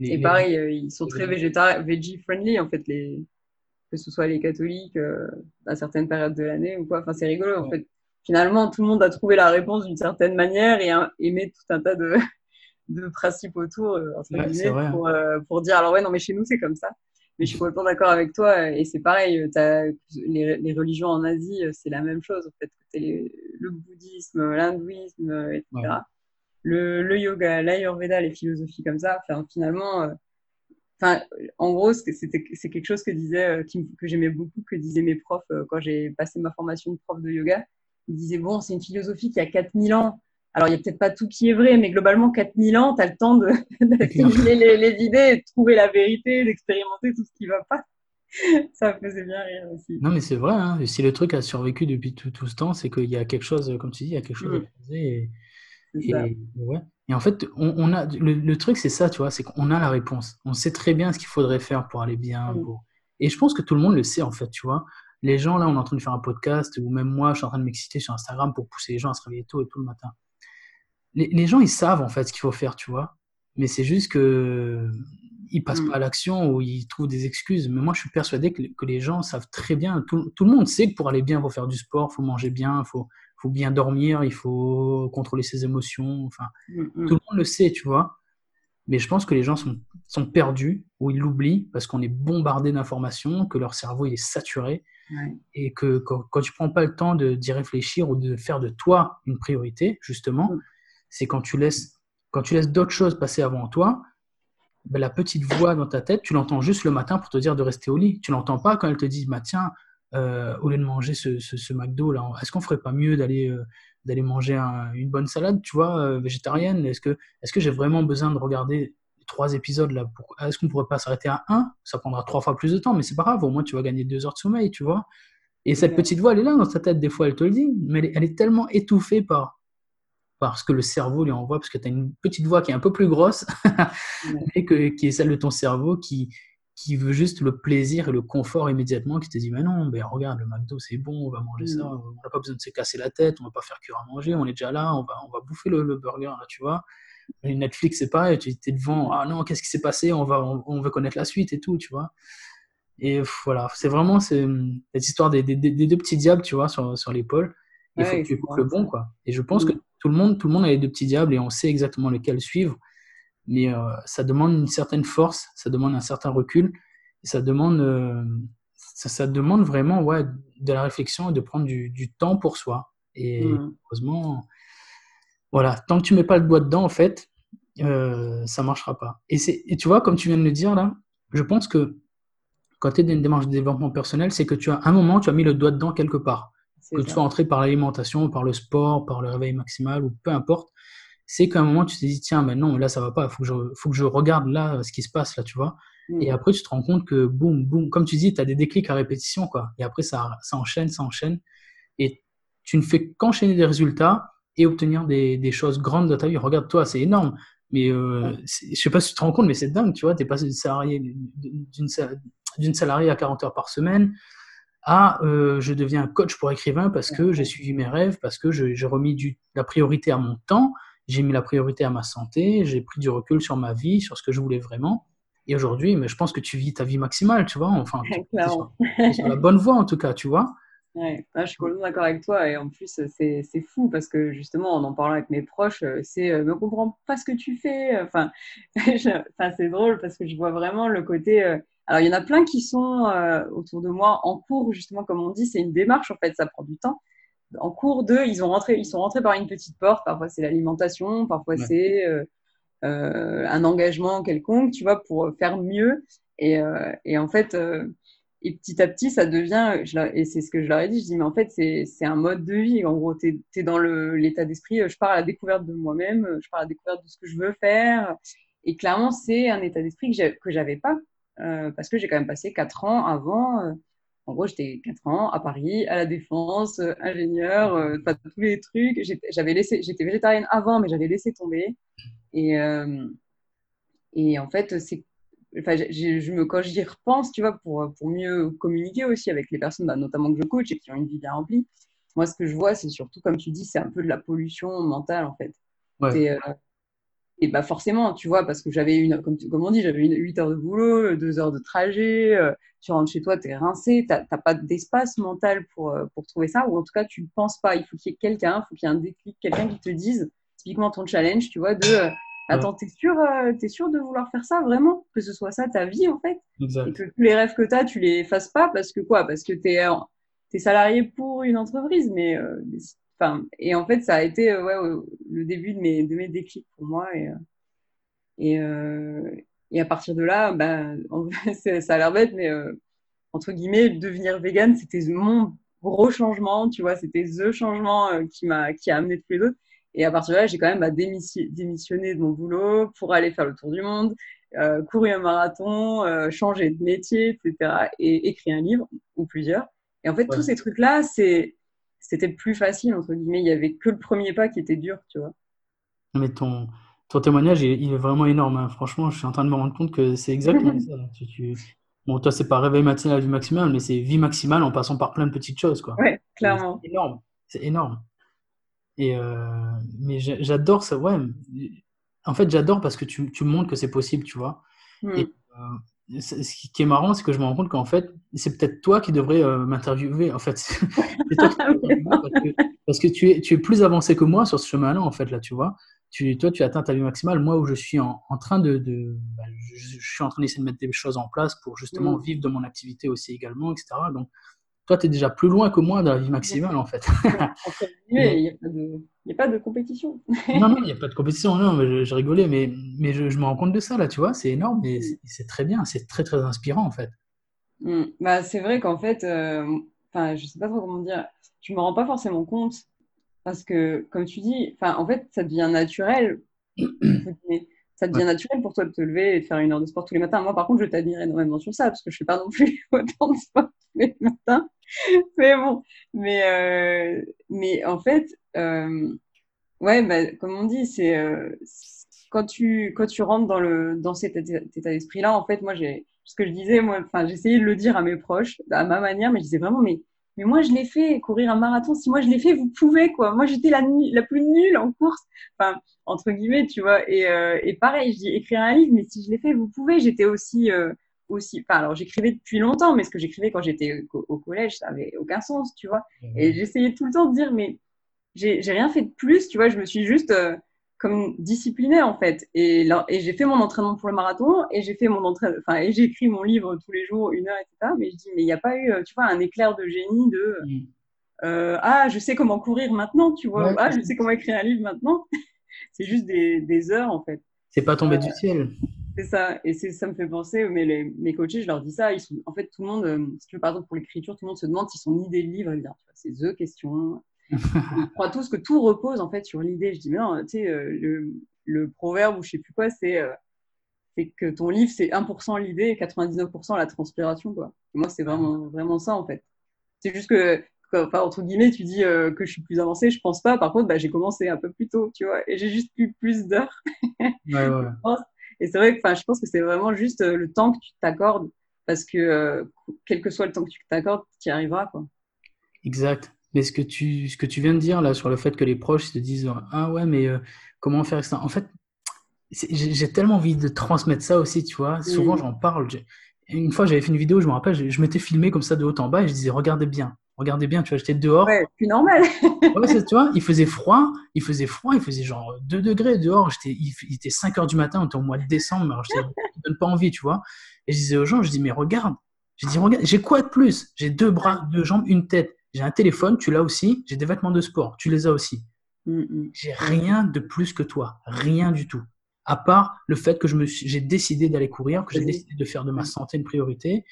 [SPEAKER 2] Et
[SPEAKER 1] les-
[SPEAKER 2] pareil, euh, ils sont très végéta veggie friendly en fait, les... que ce soit les catholiques euh, à certaines périodes de l'année ou quoi. Enfin, c'est rigolo en
[SPEAKER 1] Ouais.
[SPEAKER 2] fait. Finalement, tout le monde a trouvé la réponse d'une certaine manière et, un- et met tout un tas de, <laughs> de principes autour euh, entre
[SPEAKER 1] Ouais, c'est
[SPEAKER 2] guillemets,
[SPEAKER 1] vrai, hein.
[SPEAKER 2] pour, euh, pour dire alors ouais, non, mais chez nous c'est comme ça. Mais je suis complètement d'accord avec toi et c'est pareil. t'as- les, les religions en Asie, c'est la même chose en fait. Les- le bouddhisme, l'hindouisme, etc.
[SPEAKER 1] Ouais.
[SPEAKER 2] Le, le yoga, l'ayurveda, les philosophies comme ça. Enfin, finalement, enfin, en gros, c'est quelque chose que disait, euh, qui que j'aimais beaucoup, que disaient mes profs euh, quand j'ai passé ma formation de prof de yoga. Ils disaient bon, c'est une philosophie qui a 4000 ans. Alors, il n'y a peut-être pas tout qui est vrai, mais globalement, 4000 ans, tu as le temps de- <laughs> d'assimiler les, les idées, de trouver la vérité, d'expérimenter tout ce qui va pas. <laughs> Ça me faisait bien rire aussi.
[SPEAKER 1] Non, mais c'est vrai, hein. Si le truc a survécu depuis tout, tout ce temps, c'est qu'il y a quelque chose, comme tu dis, il y a quelque chose à
[SPEAKER 2] Mm.
[SPEAKER 1] Et, et, ouais. Et en fait, on, on a, le, le truc, c'est ça, tu vois, c'est qu'on a la réponse. On sait très bien ce qu'il faudrait faire pour aller bien.
[SPEAKER 2] Mm.
[SPEAKER 1] Pour... Et je pense que tout le monde le sait, en fait, tu vois. Les gens, là, on est en train de faire un podcast, ou même moi, je suis en train de m'exciter sur Instagram pour pousser les gens à se réveiller tôt et tout le matin. Les, les gens, ils savent, en fait, ce qu'il faut faire, tu vois. Mais c'est juste que ils passent
[SPEAKER 2] Mm.
[SPEAKER 1] pas à l'action ou ils trouvent des excuses. Mais moi, je suis persuadé que, que les gens savent très bien. Tout, tout le monde sait que pour aller bien, il faut faire du sport, il faut manger bien, il faut, faut bien dormir, il faut contrôler ses émotions. Enfin,
[SPEAKER 2] Mm, mm.
[SPEAKER 1] tout le monde le sait, tu vois. Mais je pense que les gens sont, sont perdus ou ils l'oublient parce qu'on est bombardé d'informations, que leur cerveau il est saturé
[SPEAKER 2] Ouais.
[SPEAKER 1] et que quand, quand tu prends pas le temps d'y réfléchir ou de faire de toi une priorité, justement,
[SPEAKER 2] Mm.
[SPEAKER 1] c'est quand tu laisses, quand tu laisses d'autres choses passer avant toi, ben, la petite voix dans ta tête, tu l'entends juste le matin pour te dire de rester au lit. Tu l'entends pas quand elle te dit, bah, tiens, euh, au lieu de manger ce, ce, McDo là, est-ce qu'on ferait pas mieux d'aller euh, d'aller manger une bonne salade, tu vois, euh, végétarienne? Est-ce que est-ce que j'ai vraiment besoin de regarder trois épisodes là Est-ce qu'on pourrait pas s'arrêter à un? Ça prendra trois fois plus de temps, mais c'est pas grave. Au moins tu vas gagner deux heures de sommeil, tu vois. Et cette petite voix, elle est là dans ta tête. Des fois, elle te le dit, mais elle est, tellement étouffée par parce que le cerveau lui envoie, parce que tu as une petite voix qui est un peu plus grosse, <laughs> et que, qui est celle de ton cerveau qui, qui veut juste le plaisir et le confort immédiatement, qui te dit, mais non, ben regarde, le McDo c'est bon, on va manger ça, mm. on n'a pas besoin de se casser la tête, on va pas faire cuire à manger, on est déjà là, on va, on va bouffer le, burger, là, tu vois. Netflix, c'est pareil, tu es devant, ah non, qu'est-ce qui s'est passé, on, va, on, veut connaître la suite et tout, tu vois. Et voilà, c'est vraiment cette histoire des, des, deux petits diables, tu vois, sur, sur l'épaule. Il faut que tu écoutes le bon, quoi. Et je pense mm. que tout le monde, tout le monde a les deux petits diables et on sait exactement lequel suivre mais euh, ça demande une certaine force, ça demande un certain recul, et ça demande, euh, ça, demande vraiment ouais, de la réflexion et de prendre du, du temps pour soi. Et mmh. heureusement, voilà, tant que tu mets pas le doigt dedans, en fait, euh, ça marchera pas. Et, et tu vois, comme tu viens de le dire là, je pense que quand tu es dans une démarche de développement personnel, c'est que tu as un moment, tu as mis le doigt dedans quelque part. Que tu sois entré par l'alimentation, par le sport, par le réveil maximal, ou peu importe, c'est qu'à un moment, tu te dis, tiens, mais non, là, ça va pas, il faut, que je, faut que je regarde là ce qui se passe, là, tu vois. Mm. Et après, tu te rends compte que, boum, boum, comme tu dis, tu as des déclics à répétition, quoi. Et après, ça, ça enchaîne, ça enchaîne. Et tu ne fais qu'enchaîner des résultats et obtenir des, des, choses grandes dans ta vie. Regarde, toi, c'est énorme. Mais euh, je sais pas si tu te rends compte, mais c'est dingue, tu vois. Tu es passé d'une salariée, d'une salariée à 40 heures par semaine à euh, je deviens coach pour écrivain parce que j'ai suivi mes rêves, parce que j'ai remis du, la priorité à mon temps j'ai mis la priorité à ma santé, j'ai pris du recul sur ma vie, sur ce que je voulais vraiment. Et aujourd'hui, mais je pense que tu vis ta vie maximale, tu vois. Enfin, <laughs> sur, la bonne voie en tout cas, tu vois.
[SPEAKER 2] Ouais, je suis complètement d'accord avec toi. Et en plus, c'est fou parce que justement, en en parlant avec mes proches, euh, c'est euh, me comprends pas ce que tu fais. Enfin, <laughs> enfin c'est drôle parce que je vois vraiment le côté. Euh, alors, il y en a plein qui sont autour de moi en cours, justement, comme on dit, c'est une démarche en fait, ça prend du temps en cours d'eux, ils, ont rentré, ils sont rentrés par une petite porte. Parfois, c'est l'alimentation, parfois, c'est euh, euh, un engagement quelconque, tu vois, pour faire mieux. Et, euh, et en fait, et petit à petit, ça devient, et c'est ce que je leur ai dit, je dis, mais en fait, c'est un mode de vie. En gros, tu es, dans l'état d'esprit, je pars à la découverte de moi-même, je pars à la découverte de ce que je veux faire. Et clairement, c'est un état d'esprit que j'avais pas, parce que j'ai quand même passé quatre ans avant en gros, j'étais 4 ans à Paris, à la Défense, euh, ingénieur, euh, pas tous les trucs. J'avais laissé, j'étais végétarienne avant, mais j'avais laissé tomber. Et, euh, et en fait, c'est, enfin, je me, quand j'y repense, tu vois, pour, pour mieux communiquer aussi avec les personnes, bah, notamment que je coach et qui ont une vie bien remplie, moi, ce que je vois, c'est surtout, comme tu dis, c'est un peu de la pollution mentale, en fait. Ouais. Et bah forcément, tu vois, parce que j'avais une, comme, comme on dit, j'avais 8 heures de boulot, 2 heures de trajet, euh, tu rentres chez toi, tu es rincé, tu n'as pas d'espace mental pour, euh, pour trouver ça, ou en tout cas, tu ne penses pas. Il faut qu'il y ait quelqu'un, il faut qu'il y ait un déclic, quelqu'un qui te dise, typiquement ton challenge, tu vois, de euh, Attends, t'es sûr, es sûr de vouloir faire ça vraiment? Que ce soit ça ta vie en fait? Et que tous les rêves que tu as, tu les fasses pas parce que quoi? Parce que tu es, es, salarié pour une entreprise, mais Enfin, et en fait, ça a été euh, ouais, le début de mes, de mes déclics pour moi. Et, euh, et, euh, et à partir de là, bah, <laughs> ça a l'air bête, mais entre guillemets, devenir vegan, c'était mon gros changement, tu vois, c'était the changement qui m'a qui a amené tous les autres. Et à partir de là, j'ai quand même bah, démissionné de mon boulot pour aller faire le tour du monde, courir un marathon, changer de métier, etc. Et écrire un livre ou plusieurs. Et en fait, tous ces trucs-là, c'est c'était plus facile, entre guillemets. Il n'y avait que le premier pas qui était dur, tu vois.
[SPEAKER 1] Mais ton, ton témoignage, il, est vraiment énorme. Hein. Franchement, je suis en train de me rendre compte que c'est exactement <laughs> ça. Bon, toi, c'est pas réveil matinal, vie maximale, mais c'est vie maximale en passant par plein de petites choses, quoi.
[SPEAKER 2] Ouais, clairement.
[SPEAKER 1] C'est énorme. C'est énorme. Et euh, mais j'adore ça, ouais. En fait, j'adore parce que tu, tu montres que c'est possible, tu vois. Hmm. Et euh, ce qui est marrant, c'est que je me rends compte qu'en fait, c'est peut-être toi qui devrais euh, m'interviewer. En fait, <laughs> parce, que, tu es, tu es plus avancé que moi sur ce chemin-là, en fait, là, tu vois. Tu, toi, tu atteins ta vie maximale. Moi, où je suis en, train de, de bah, je, suis en train d'essayer de mettre des choses en place pour justement mm. vivre de mon activité aussi également, etc. Donc, toi, tu es déjà plus loin que moi dans la vie maximale, en fait. <laughs>
[SPEAKER 2] il n'y a, pas de compétition. <laughs>
[SPEAKER 1] non, non, il n'y a pas de compétition. Non, mais je, rigolais, mais, mais je, me rends compte de ça, là, tu vois. C'est énorme, mais c'est très bien. C'est très, très inspirant, en fait.
[SPEAKER 2] Mm. Bah, c'est vrai qu'en fait, euh, je sais pas trop comment dire, tu me rends pas forcément compte parce que, comme tu dis, en fait, ça devient naturel. <clears throat> ça devient naturel pour toi de te lever et de faire une heure de sport tous les matins. Moi, par contre, je t'admire énormément sur ça parce que je fais pas non plus <laughs> autant de sport tous les matins. <laughs> Mais bon, mais, euh, mais en fait, ouais, bah, comme on dit, c'est quand tu quand tu rentres dans le dans cet état d'esprit-là, en fait, moi, j'ai ce que je disais, moi, enfin, j'essayais de le dire à mes proches, à ma manière, mais je disais vraiment, mais, mais moi, je l'ai fait, courir un marathon. Si moi, je l'ai fait, vous pouvez, quoi. Moi, j'étais la, la plus nulle en course. Enfin, entre guillemets, tu vois. Et, euh, et pareil, je dis, écrire un livre, mais si je l'ai fait, vous pouvez. J'étais aussi, euh, aussi, enfin, alors, j'écrivais depuis longtemps, mais ce que j'écrivais quand j'étais au, collège, ça avait aucun sens, tu vois. Mmh. Et j'essayais tout le temps de dire, mais j'ai rien fait de plus, tu vois. Je me suis juste, euh, comme discipliné en fait. Et, et j'ai fait mon entraînement pour le marathon et j'ai fait mon entraînement, enfin, et j'ai écrit mon livre tous les jours, une heure, etc. Mais je dis, mais il n'y a pas eu, tu vois, un éclair de génie de mm. euh, ah, je sais comment courir maintenant, tu vois, ah, je sais comment écrire un livre maintenant. <laughs> c'est juste des, des, heures en fait.
[SPEAKER 1] C'est pas tombé du ciel.
[SPEAKER 2] C'est ça, et ça me fait penser, mais les, mes coachés, je leur dis ça, ils sont, en fait, tout le monde, euh, si tu veux, par exemple, pour l'écriture, tout le monde se demande s'ils sont ni des livres, c'est The Question, on croit tous que tout repose en fait sur l'idée. Je dis, mais non, tu sais, euh, le, le, proverbe ou je sais plus quoi, c'est euh, c'est que ton livre, c'est 1% l'idée et 99% la transpiration. Quoi. moi, c'est vraiment, vraiment ça en fait. C'est juste que, enfin, entre guillemets, tu dis euh, que je suis plus avancée, je pense pas. Par contre, bah, j'ai commencé un peu plus tôt, tu vois, et j'ai juste eu plus d'heures. <laughs>
[SPEAKER 1] ouais, ouais.
[SPEAKER 2] Et c'est vrai que je pense que c'est vraiment juste le temps que tu t'accordes parce que quel que soit le temps que tu t'accordes, tu y arriveras. Quoi.
[SPEAKER 1] Exact. Mais ce que tu, ce que tu viens de dire là sur le fait que les proches se disent Ah ouais, mais euh, comment faire? Ça En fait, j'ai tellement envie de transmettre ça aussi, tu vois. Souvent, j'en parle. Une fois, j'avais fait une vidéo, je me rappelle, je, m'étais filmé comme ça de haut en bas et je disais Regardez bien, regardez bien, tu vois, j'étais dehors.
[SPEAKER 2] Ouais, plus normal. <laughs>
[SPEAKER 1] ouais, tu vois, il faisait froid, il faisait froid, il faisait genre 2 degrés dehors. Il, il était 5 heures du matin, on était au mois de décembre, alors je ne <laughs> donne pas envie, tu vois. Et je disais aux gens Je dis Mais regarde, j'ai dit Regarde, j'ai quoi de plus? J'ai deux bras, deux jambes, une tête. J'ai un téléphone, tu l'as aussi. J'ai des vêtements de sport, tu les as aussi. Mm, mm. J'ai rien de plus que toi, rien du tout. À part le fait que je me j'ai décidé d'aller courir, que j'ai décidé de faire de ma santé une priorité.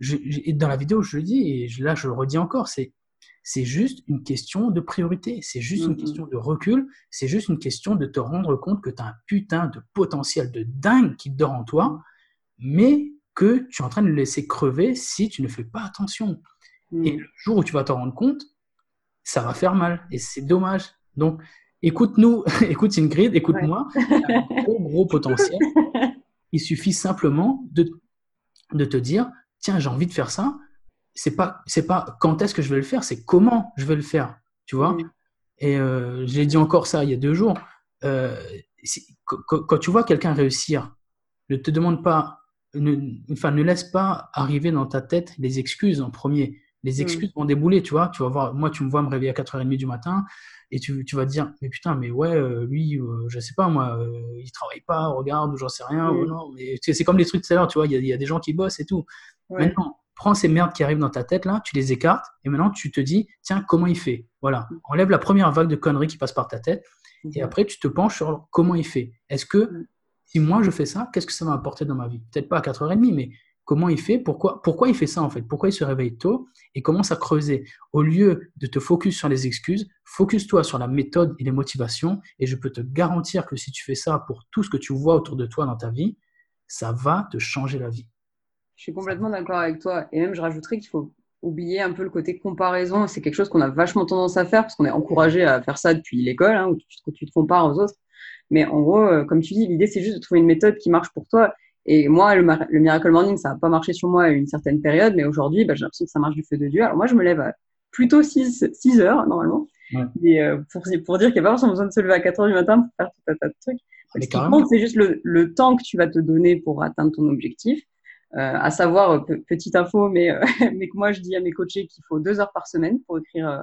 [SPEAKER 1] et dans la vidéo, je le dis, et là, je le redis encore, c'est c'est juste une question de priorité, c'est juste une mm, question de recul, c'est juste une question de te rendre compte que tu as un putain de potentiel de dingue qui dort en toi, mais que tu es en train de le laisser crever si tu ne fais pas attention. Et mm. le jour où tu vas t'en rendre compte, ça va faire mal. Et c'est dommage. Donc, écoute-nous, <laughs> écoute Ingrid, écoute-moi. un gros, gros potentiel. <laughs> Il suffit simplement de, de te dire tiens, j'ai envie de faire ça. C'est pas, c'est pas quand est-ce que je vais le faire, c'est comment je vais le faire. Tu vois mm. Et euh, j'ai dit encore ça il y a deux jours. Euh, quand, tu vois quelqu'un réussir, ne te demande pas, enfin, ne laisse pas arriver dans ta tête les excuses en premier les mmh. excuses vont débouler, tu vois. Tu vas voir, moi, tu me vois me réveiller à 4h30 du matin et tu, tu vas te dire, mais putain, mais ouais, euh, lui, euh, je sais pas, moi, euh, il travaille pas, regarde, ou j'en sais rien, ou mmh. non. Mais c'est comme les trucs tout à l'heure, tu vois, il y, a des gens qui bossent et tout. Maintenant, prends ces merdes qui arrivent dans ta tête là, tu les écartes et maintenant tu te dis, tiens, comment il fait? Voilà, mmh. enlève la première vague de conneries qui passe par ta tête et après tu te penches sur comment il fait. Est-ce que si moi je fais ça, qu'est-ce que ça va apporter dans ma vie? Peut-être pas à 4h30, mais comment il fait, pourquoi, pourquoi il fait ça en fait, pourquoi il se réveille tôt et commence à creuser? Au lieu de te focus sur les excuses, focus-toi sur la méthode et les motivations et je peux te garantir que si tu fais ça pour tout ce que tu vois autour de toi dans ta vie, ça va te changer la vie.
[SPEAKER 2] Je suis complètement d'accord avec toi et même je rajouterais qu'il faut oublier un peu le côté comparaison. C'est quelque chose qu'on a vachement tendance à faire parce qu'on est encouragé à faire ça depuis l'école, hein, où tu, tu, te compares aux autres. Mais en gros, euh, comme tu dis, l'idée c'est juste de trouver une méthode qui marche pour toi et moi, le, Miracle Morning, ça n'a pas marché sur moi à une certaine période, mais aujourd'hui, bah, j'ai l'impression que ça marche du feu de Dieu. Alors moi, je me lève à plutôt 6, 6 heures, normalement. Et euh, pour, pour dire qu'il n'y a pas forcément besoin de se lever à 4 heures du matin pour faire tout un tas de trucs. Ce qui compte, c'est juste le, le, temps que tu vas te donner pour atteindre ton objectif. Euh, à savoir, euh, petite info, mais, euh, <laughs> mais que moi, je dis à mes coachés qu'il faut 2 heures par semaine pour écrire euh,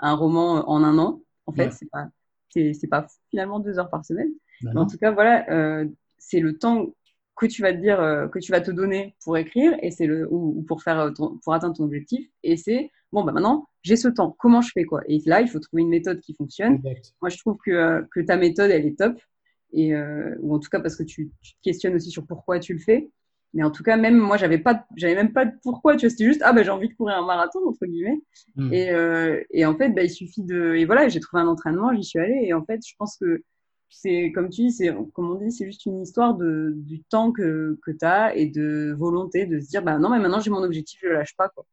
[SPEAKER 2] un roman en un an. En fait, c'est pas, c'est, pas finalement 2 heures par semaine. Bah mais en tout cas, voilà, c'est le temps que tu vas te dire, euh, que tu vas te donner pour écrire et c'est le ou, pour faire euh, pour atteindre ton objectif. Et c'est bon, bah maintenant j'ai ce temps. Comment je fais quoi? Et là, il faut trouver une méthode qui fonctionne. Moi, je trouve que, que ta méthode, elle est top. Et ou en tout cas parce que tu, tu, te questionnes aussi sur pourquoi tu le fais. Mais en tout cas, même moi, j'avais pas, j'avais même pas de pourquoi. Tu vois, c'était juste ah ben j'ai envie de courir un marathon entre guillemets. Hmm. Et, euh, et en fait, bah, il suffit de et voilà, j'ai trouvé un entraînement, j'y suis allée. Et en fait, je pense que c'est comme tu dis, c'est comme on dit, c'est juste une histoire de du temps que que tu as et de volonté de se dire bah non, mais maintenant j'ai mon objectif, je le lâche pas quoi.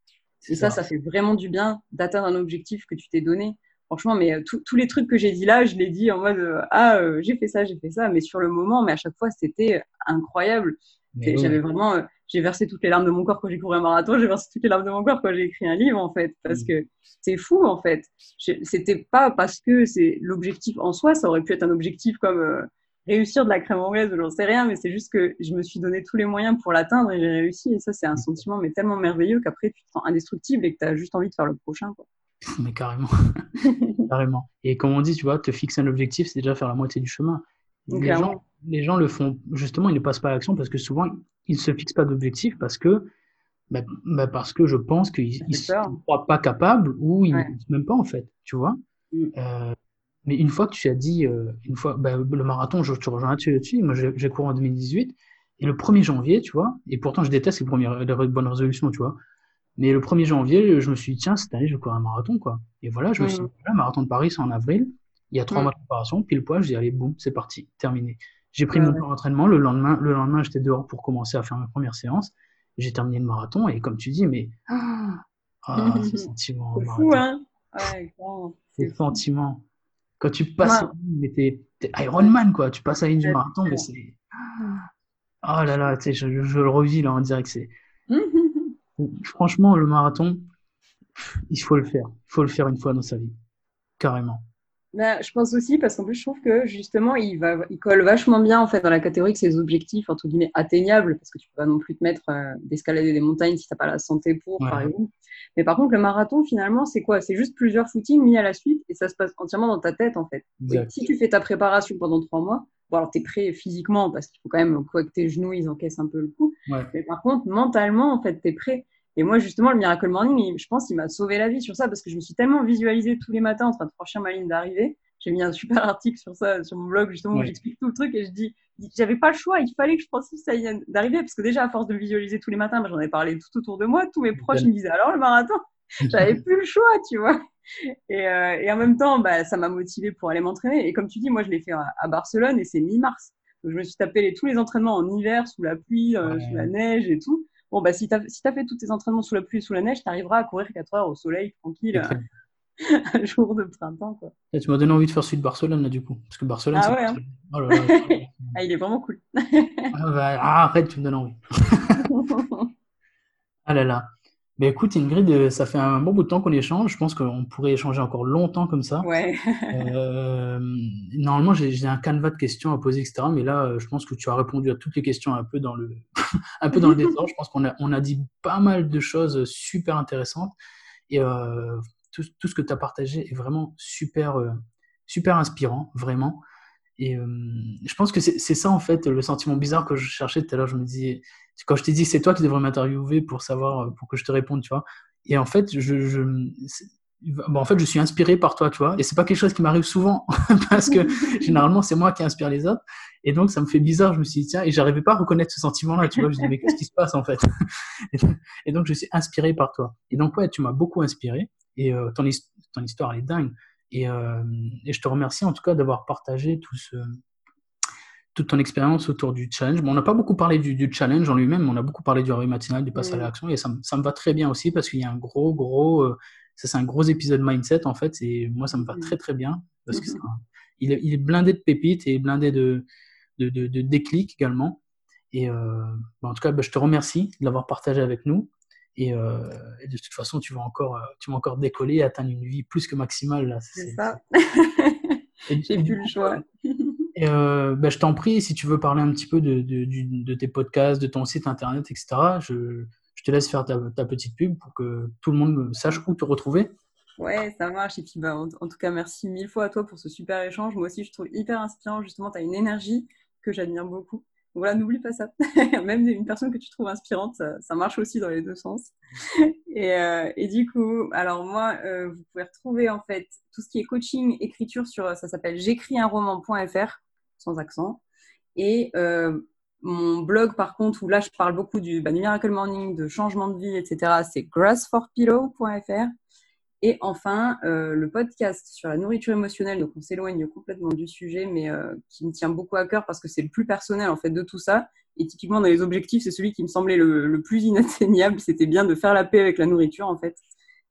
[SPEAKER 2] Et ça, ça fait vraiment du bien d'atteindre un objectif que tu t'es donné. Franchement, mais euh, tous les trucs que j'ai dit là, je l'ai dit en mode euh, ah euh, j'ai fait ça, j'ai fait ça, mais sur le moment, mais à chaque fois c'était incroyable. J'avais vraiment, euh, j'ai versé toutes les larmes de mon corps quand j'ai couru un marathon, j'ai versé toutes les larmes de mon corps quand j'ai écrit un livre en fait, parce mm. que c'est fou en fait. C'était pas parce que c'est l'objectif en soi, ça aurait pu être un objectif comme euh, réussir de la crème anglaise, j'en sais rien, mais c'est juste que je me suis donné tous les moyens pour l'atteindre et j'ai réussi. Et ça, c'est un mm. sentiment mais tellement merveilleux qu'après tu te sens indestructible et que tu as juste envie de faire le prochain. Quoi.
[SPEAKER 1] Mais carrément, <laughs> carrément. Et comme on dit, tu vois, te fixer un objectif, c'est déjà faire la moitié du chemin. Les gens, les gens, le font, justement, ils ne passent pas à l'action parce que souvent, ils ne se fixent pas d'objectif parce que, bah, bah, parce que je pense qu'ils ne sont pas capables ou ils ne même pas, en fait, tu vois. Mm. Euh, mais une fois que tu as dit, euh, une fois, bah, le marathon, je te rejoins là-dessus, moi j'ai couru en 2018, et le 1er janvier, tu vois, et pourtant je déteste les, premières, les bonnes résolutions, tu vois, mais le 1er janvier, je me suis dit, tiens, cette année, je vais courir un marathon, quoi. Et voilà, je me suis mm. dit, le marathon de Paris, c'est en avril, il y a trois mm. mois de préparation, pile poil, je dis, allez, boum, c'est parti, terminé. J'ai pris mon plan d'entraînement. Le lendemain, le lendemain j'étais dehors pour commencer à faire ma première séance. J'ai terminé le marathon et comme tu dis, mais ah, <laughs> ah ce sentiment.
[SPEAKER 2] C'est fou, hein
[SPEAKER 1] ouais, <laughs> C'est sentiment. Quand tu passes, mais t'es, Ironman, quoi. Tu passes à une du marathon, mais c'est. Oh là là, sais, je, je, le revis là, on dirait que c'est. <laughs> Franchement, le marathon, il faut le faire. Il faut le faire une fois dans sa vie. Carrément.
[SPEAKER 2] Bah, je pense aussi parce qu'en plus je trouve que justement il va il colle vachement bien en fait dans la catégorie de ses objectifs entre guillemets atteignables parce que tu peux pas non plus te mettre euh, d'escalader des montagnes si t'as pas la santé pour par exemple. Mais par contre le marathon finalement c'est quoi? C'est juste plusieurs footings mis à la suite et ça se passe entièrement dans ta tête en fait. Si tu fais ta préparation pendant trois mois bon alors t'es prêt physiquement parce qu'il faut quand même quoi que tes genoux ils encaissent un peu le coup. Mais par contre mentalement en fait t'es prêt et moi, justement, le Miracle Morning, je pense qu'il m'a sauvé la vie sur ça parce que je me suis tellement visualisée tous les matins en train de franchir ma ligne d'arrivée. J'ai mis un super <laughs> article sur ça, sur mon blog, justement, où j'explique tout le truc et je dis, j'avais pas le choix, il fallait que je pense ça d'arriver parce que déjà, à force de visualiser tous les matins, j'en ai parlé tout autour de moi, tous mes proches me disaient, alors le marathon, <laughs> j'avais plus le choix, tu vois. Et, euh, et en même temps, bah, ça m'a motivée pour aller m'entraîner. Et comme tu dis, moi, je l'ai fait à, Barcelone et c'est mi-mars. Donc, je me suis tapé les, tous les entraînements en hiver, sous la pluie, euh, sous la neige et tout. Bon, bah, si tu as, si as fait tous tes entraînements sous la pluie et sous la neige, tu arriveras à courir 4 heures au soleil, tranquille, <laughs> un jour de printemps. Quoi.
[SPEAKER 1] Et tu m'as donné envie de faire celui de Barcelone, là, du coup. Parce que Barcelone,
[SPEAKER 2] ah, ouais, hein. oh <laughs> ah, il est vraiment cool.
[SPEAKER 1] ah, bah, ah, arrête, tu me donnes envie. <laughs> ah là là. Mais écoute, Ingrid, euh, ça fait un bon bout de temps qu'on échange. Je pense qu'on pourrait échanger encore longtemps comme ça.
[SPEAKER 2] Ouais.
[SPEAKER 1] euh, normalement, j'ai un canevas de questions à poser, etc. Mais là, euh, je pense que tu as répondu à toutes les questions un peu dans le, <laughs> un peu dans le désordre. Je pense qu'on a, on a dit pas mal de choses super intéressantes. Et euh, tout, tout, ce que tu as partagé est vraiment super, euh, super inspirant, vraiment. Et euh, je pense que c'est ça, en fait, le sentiment bizarre que je cherchais tout à l'heure. Je me dis, quand je t'ai dit, c'est toi qui devrais m'interviewer pour savoir, euh, pour que je te réponde, tu vois. Et en fait, je, je bon, en fait, je suis inspiré par toi, tu vois. Et c'est pas quelque chose qui m'arrive souvent <laughs> parce que <laughs> généralement, c'est moi qui inspire les autres. Et donc, ça me fait bizarre. Je me suis dit, tiens, et j'arrivais pas à reconnaître ce sentiment-là, tu vois. Je me dis, mais qu'est-ce qui se passe, en fait? <laughs> et donc, je suis inspiré par toi. Et donc, ouais, tu m'as beaucoup inspiré. Et euh, ton, ton histoire, elle est dingue. Et, euh, et, je te remercie en tout cas d'avoir partagé tout ce, toute ton expérience autour du challenge. Bon, on n'a pas beaucoup parlé du, du challenge en lui-même, mais on a beaucoup parlé du réveil matinal, du passage à l'action, et ça, ça, me va très bien aussi parce qu'il y a un gros, gros, euh, ça c'est un gros épisode mindset en fait, et moi ça me va très très bien parce que il, est, il, est, blindé de pépites et blindé de, de, de, de déclics également. Et euh, en tout cas, bah, je te remercie de l'avoir partagé avec nous. Et, euh, et, de toute façon, tu vas encore, euh, tu vas encore décoller et atteindre une vie plus que maximale.
[SPEAKER 2] C'est ça. <laughs> J'ai plus le choix. <laughs>
[SPEAKER 1] Et euh, ben, je t'en prie, si tu veux parler un petit peu de, de, de, tes podcasts, de ton site internet, etc., je, je te laisse faire ta, ta, petite pub pour que tout le monde sache où te retrouver.
[SPEAKER 2] Ouais, ça marche. Et puis, bah, en, en, tout cas, merci mille fois à toi pour ce super échange. Moi aussi, je trouve hyper inspirant. Justement, tu as une énergie que j'admire beaucoup. Voilà, n'oublie pas ça. <laughs> Même une personne que tu trouves inspirante, ça, marche aussi dans les deux sens. <laughs> et, euh, et, du coup, alors moi, euh, vous pouvez retrouver en fait tout ce qui est coaching, écriture sur, ça s'appelle j'écris un roman.fr, sans accent. Et euh, mon blog, par contre, où là, je parle beaucoup du, bah, du Miracle Morning, de changement de vie, etc., c'est grassforpillow.fr. Et enfin, euh, le podcast sur la nourriture émotionnelle, donc on s'éloigne complètement du sujet, mais euh, qui me tient beaucoup à cœur parce que c'est le plus personnel en fait de tout ça. Et typiquement dans les objectifs, c'est celui qui me semblait le, plus inatteignable. <laughs> C'était bien de faire la paix avec la nourriture en fait.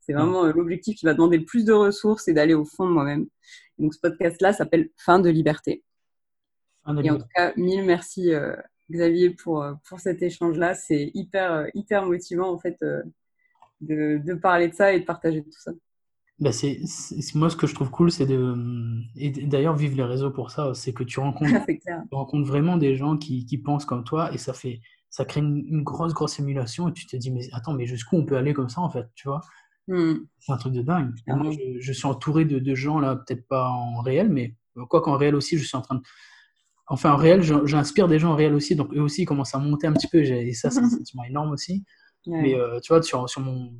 [SPEAKER 2] C'est vraiment euh, l'objectif qui va demander le plus de ressources et d'aller au fond de moi-même. Donc ce podcast-là s'appelle Fin de liberté. et en tout cas, mille merci Xavier pour, pour cet échange-là. C'est hyper, hyper motivant en fait de, parler de ça et de partager tout ça.
[SPEAKER 1] Bah c'est, moi, ce que je trouve cool, c'est de. Et d'ailleurs, vivre les réseaux pour ça, c'est que tu rencontres, <laughs> tu rencontres vraiment des gens qui, qui, pensent comme toi et ça fait. Ça crée une, grosse, grosse émulation et tu te dis, mais attends, mais jusqu'où on peut aller comme ça, en fait, tu vois? Hmm. C'est un truc de dingue. Moi, je, suis entouré de, de gens, là, peut-être pas en réel, mais quoi qu'en réel aussi, je suis en train de. Enfin, en réel, j'inspire des gens en réel aussi, donc eux aussi commencent à monter un petit peu, et ça, c'est un sentiment énorme aussi. Mais euh, tu vois, sur, sur mon,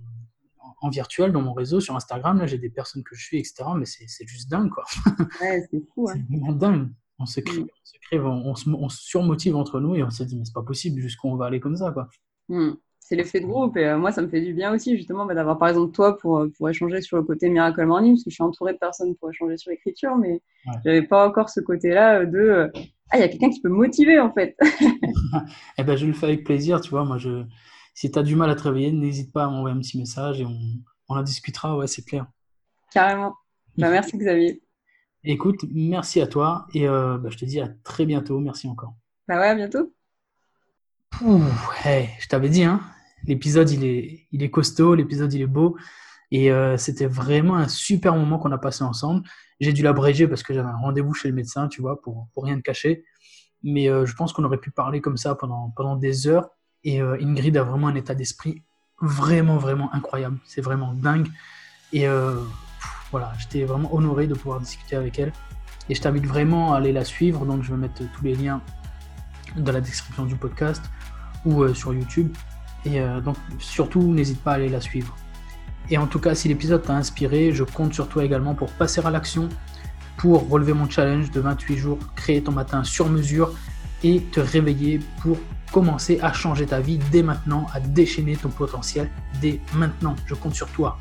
[SPEAKER 1] en virtuel, dans mon réseau, sur Instagram, là, j'ai des personnes que je suis, etc. Mais c'est juste dingue, quoi.
[SPEAKER 2] Ouais, c'est fou. <laughs> Hein.
[SPEAKER 1] C'est vraiment dingue. On se crée, mm. on, se, on, se, surmotive entre nous et on se dit, mais c'est pas possible, jusqu'où on va aller comme ça, quoi.
[SPEAKER 2] Mm. C'est l'effet de groupe et euh, moi, ça me fait du bien aussi, justement, bah, d'avoir par exemple toi pour, euh, pour échanger sur le côté Miracle Morning, parce que je suis entourée de personnes pour échanger sur l'écriture, mais j'avais pas encore ce côté-là de ah, il y a quelqu'un qui peut me motiver en fait. <laughs>
[SPEAKER 1] eh ben, je le fais avec plaisir, tu vois. Moi, je, si tu as du mal à te réveiller, n'hésite pas à m'envoyer un petit message et on, en discutera, ouais, c'est clair.
[SPEAKER 2] Carrément. Bah, merci Xavier.
[SPEAKER 1] Écoute, merci à toi et euh, bah, je te dis à très bientôt. Merci encore.
[SPEAKER 2] Bah ouais, à bientôt.
[SPEAKER 1] je t'avais dit, hein, l'épisode il est, il est costaud, l'épisode il est beau et euh, c'était vraiment un super moment qu'on a passé ensemble. J'ai dû l'abréger parce que j'avais un rendez-vous chez le médecin, tu vois, pour, pour rien te cacher. Mais euh, je pense qu'on aurait pu parler comme ça pendant, pendant des heures et euh, Ingrid a vraiment un état d'esprit vraiment, vraiment incroyable. C'est vraiment dingue. Et euh, voilà, j'étais vraiment honoré de pouvoir discuter avec elle. Et je t'invite vraiment à aller la suivre. Donc, je vais mettre tous les liens dans la description du podcast ou euh, sur YouTube. Et donc, surtout, n'hésite pas à aller la suivre. Et en tout cas, si l'épisode t'a inspiré, je compte sur toi également pour passer à l'action, pour relever mon challenge de 28 jours, créer ton matin sur mesure et te réveiller pour commencer à changer ta vie dès maintenant, à déchaîner ton potentiel dès maintenant. Je compte sur toi.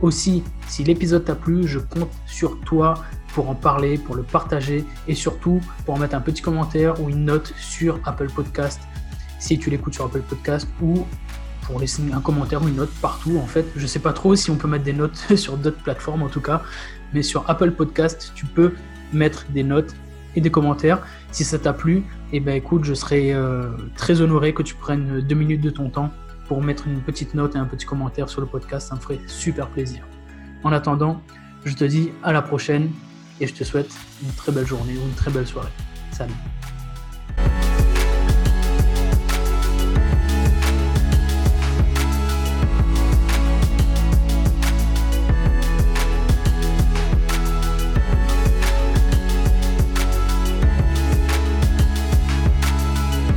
[SPEAKER 1] Aussi, si l'épisode t'a plu, je compte sur toi pour en parler, pour le partager et surtout pour en mettre un petit commentaire ou une note sur Apple Podcast si tu l'écoutes sur Apple Podcast ou pour laisser un commentaire ou une note partout en fait. Je sais pas trop si on peut mettre des notes <laughs> sur d'autres plateformes en tout cas, mais sur Apple Podcast, tu peux mettre des notes et des commentaires. Si ça t'a plu, et eh ben écoute, je serais euh, très honoré que tu prennes deux minutes de ton temps pour mettre une petite note et un petit commentaire sur le podcast. Ça me ferait super plaisir. En attendant, je te dis à la prochaine et je te souhaite une très belle journée ou une très belle soirée. Salut.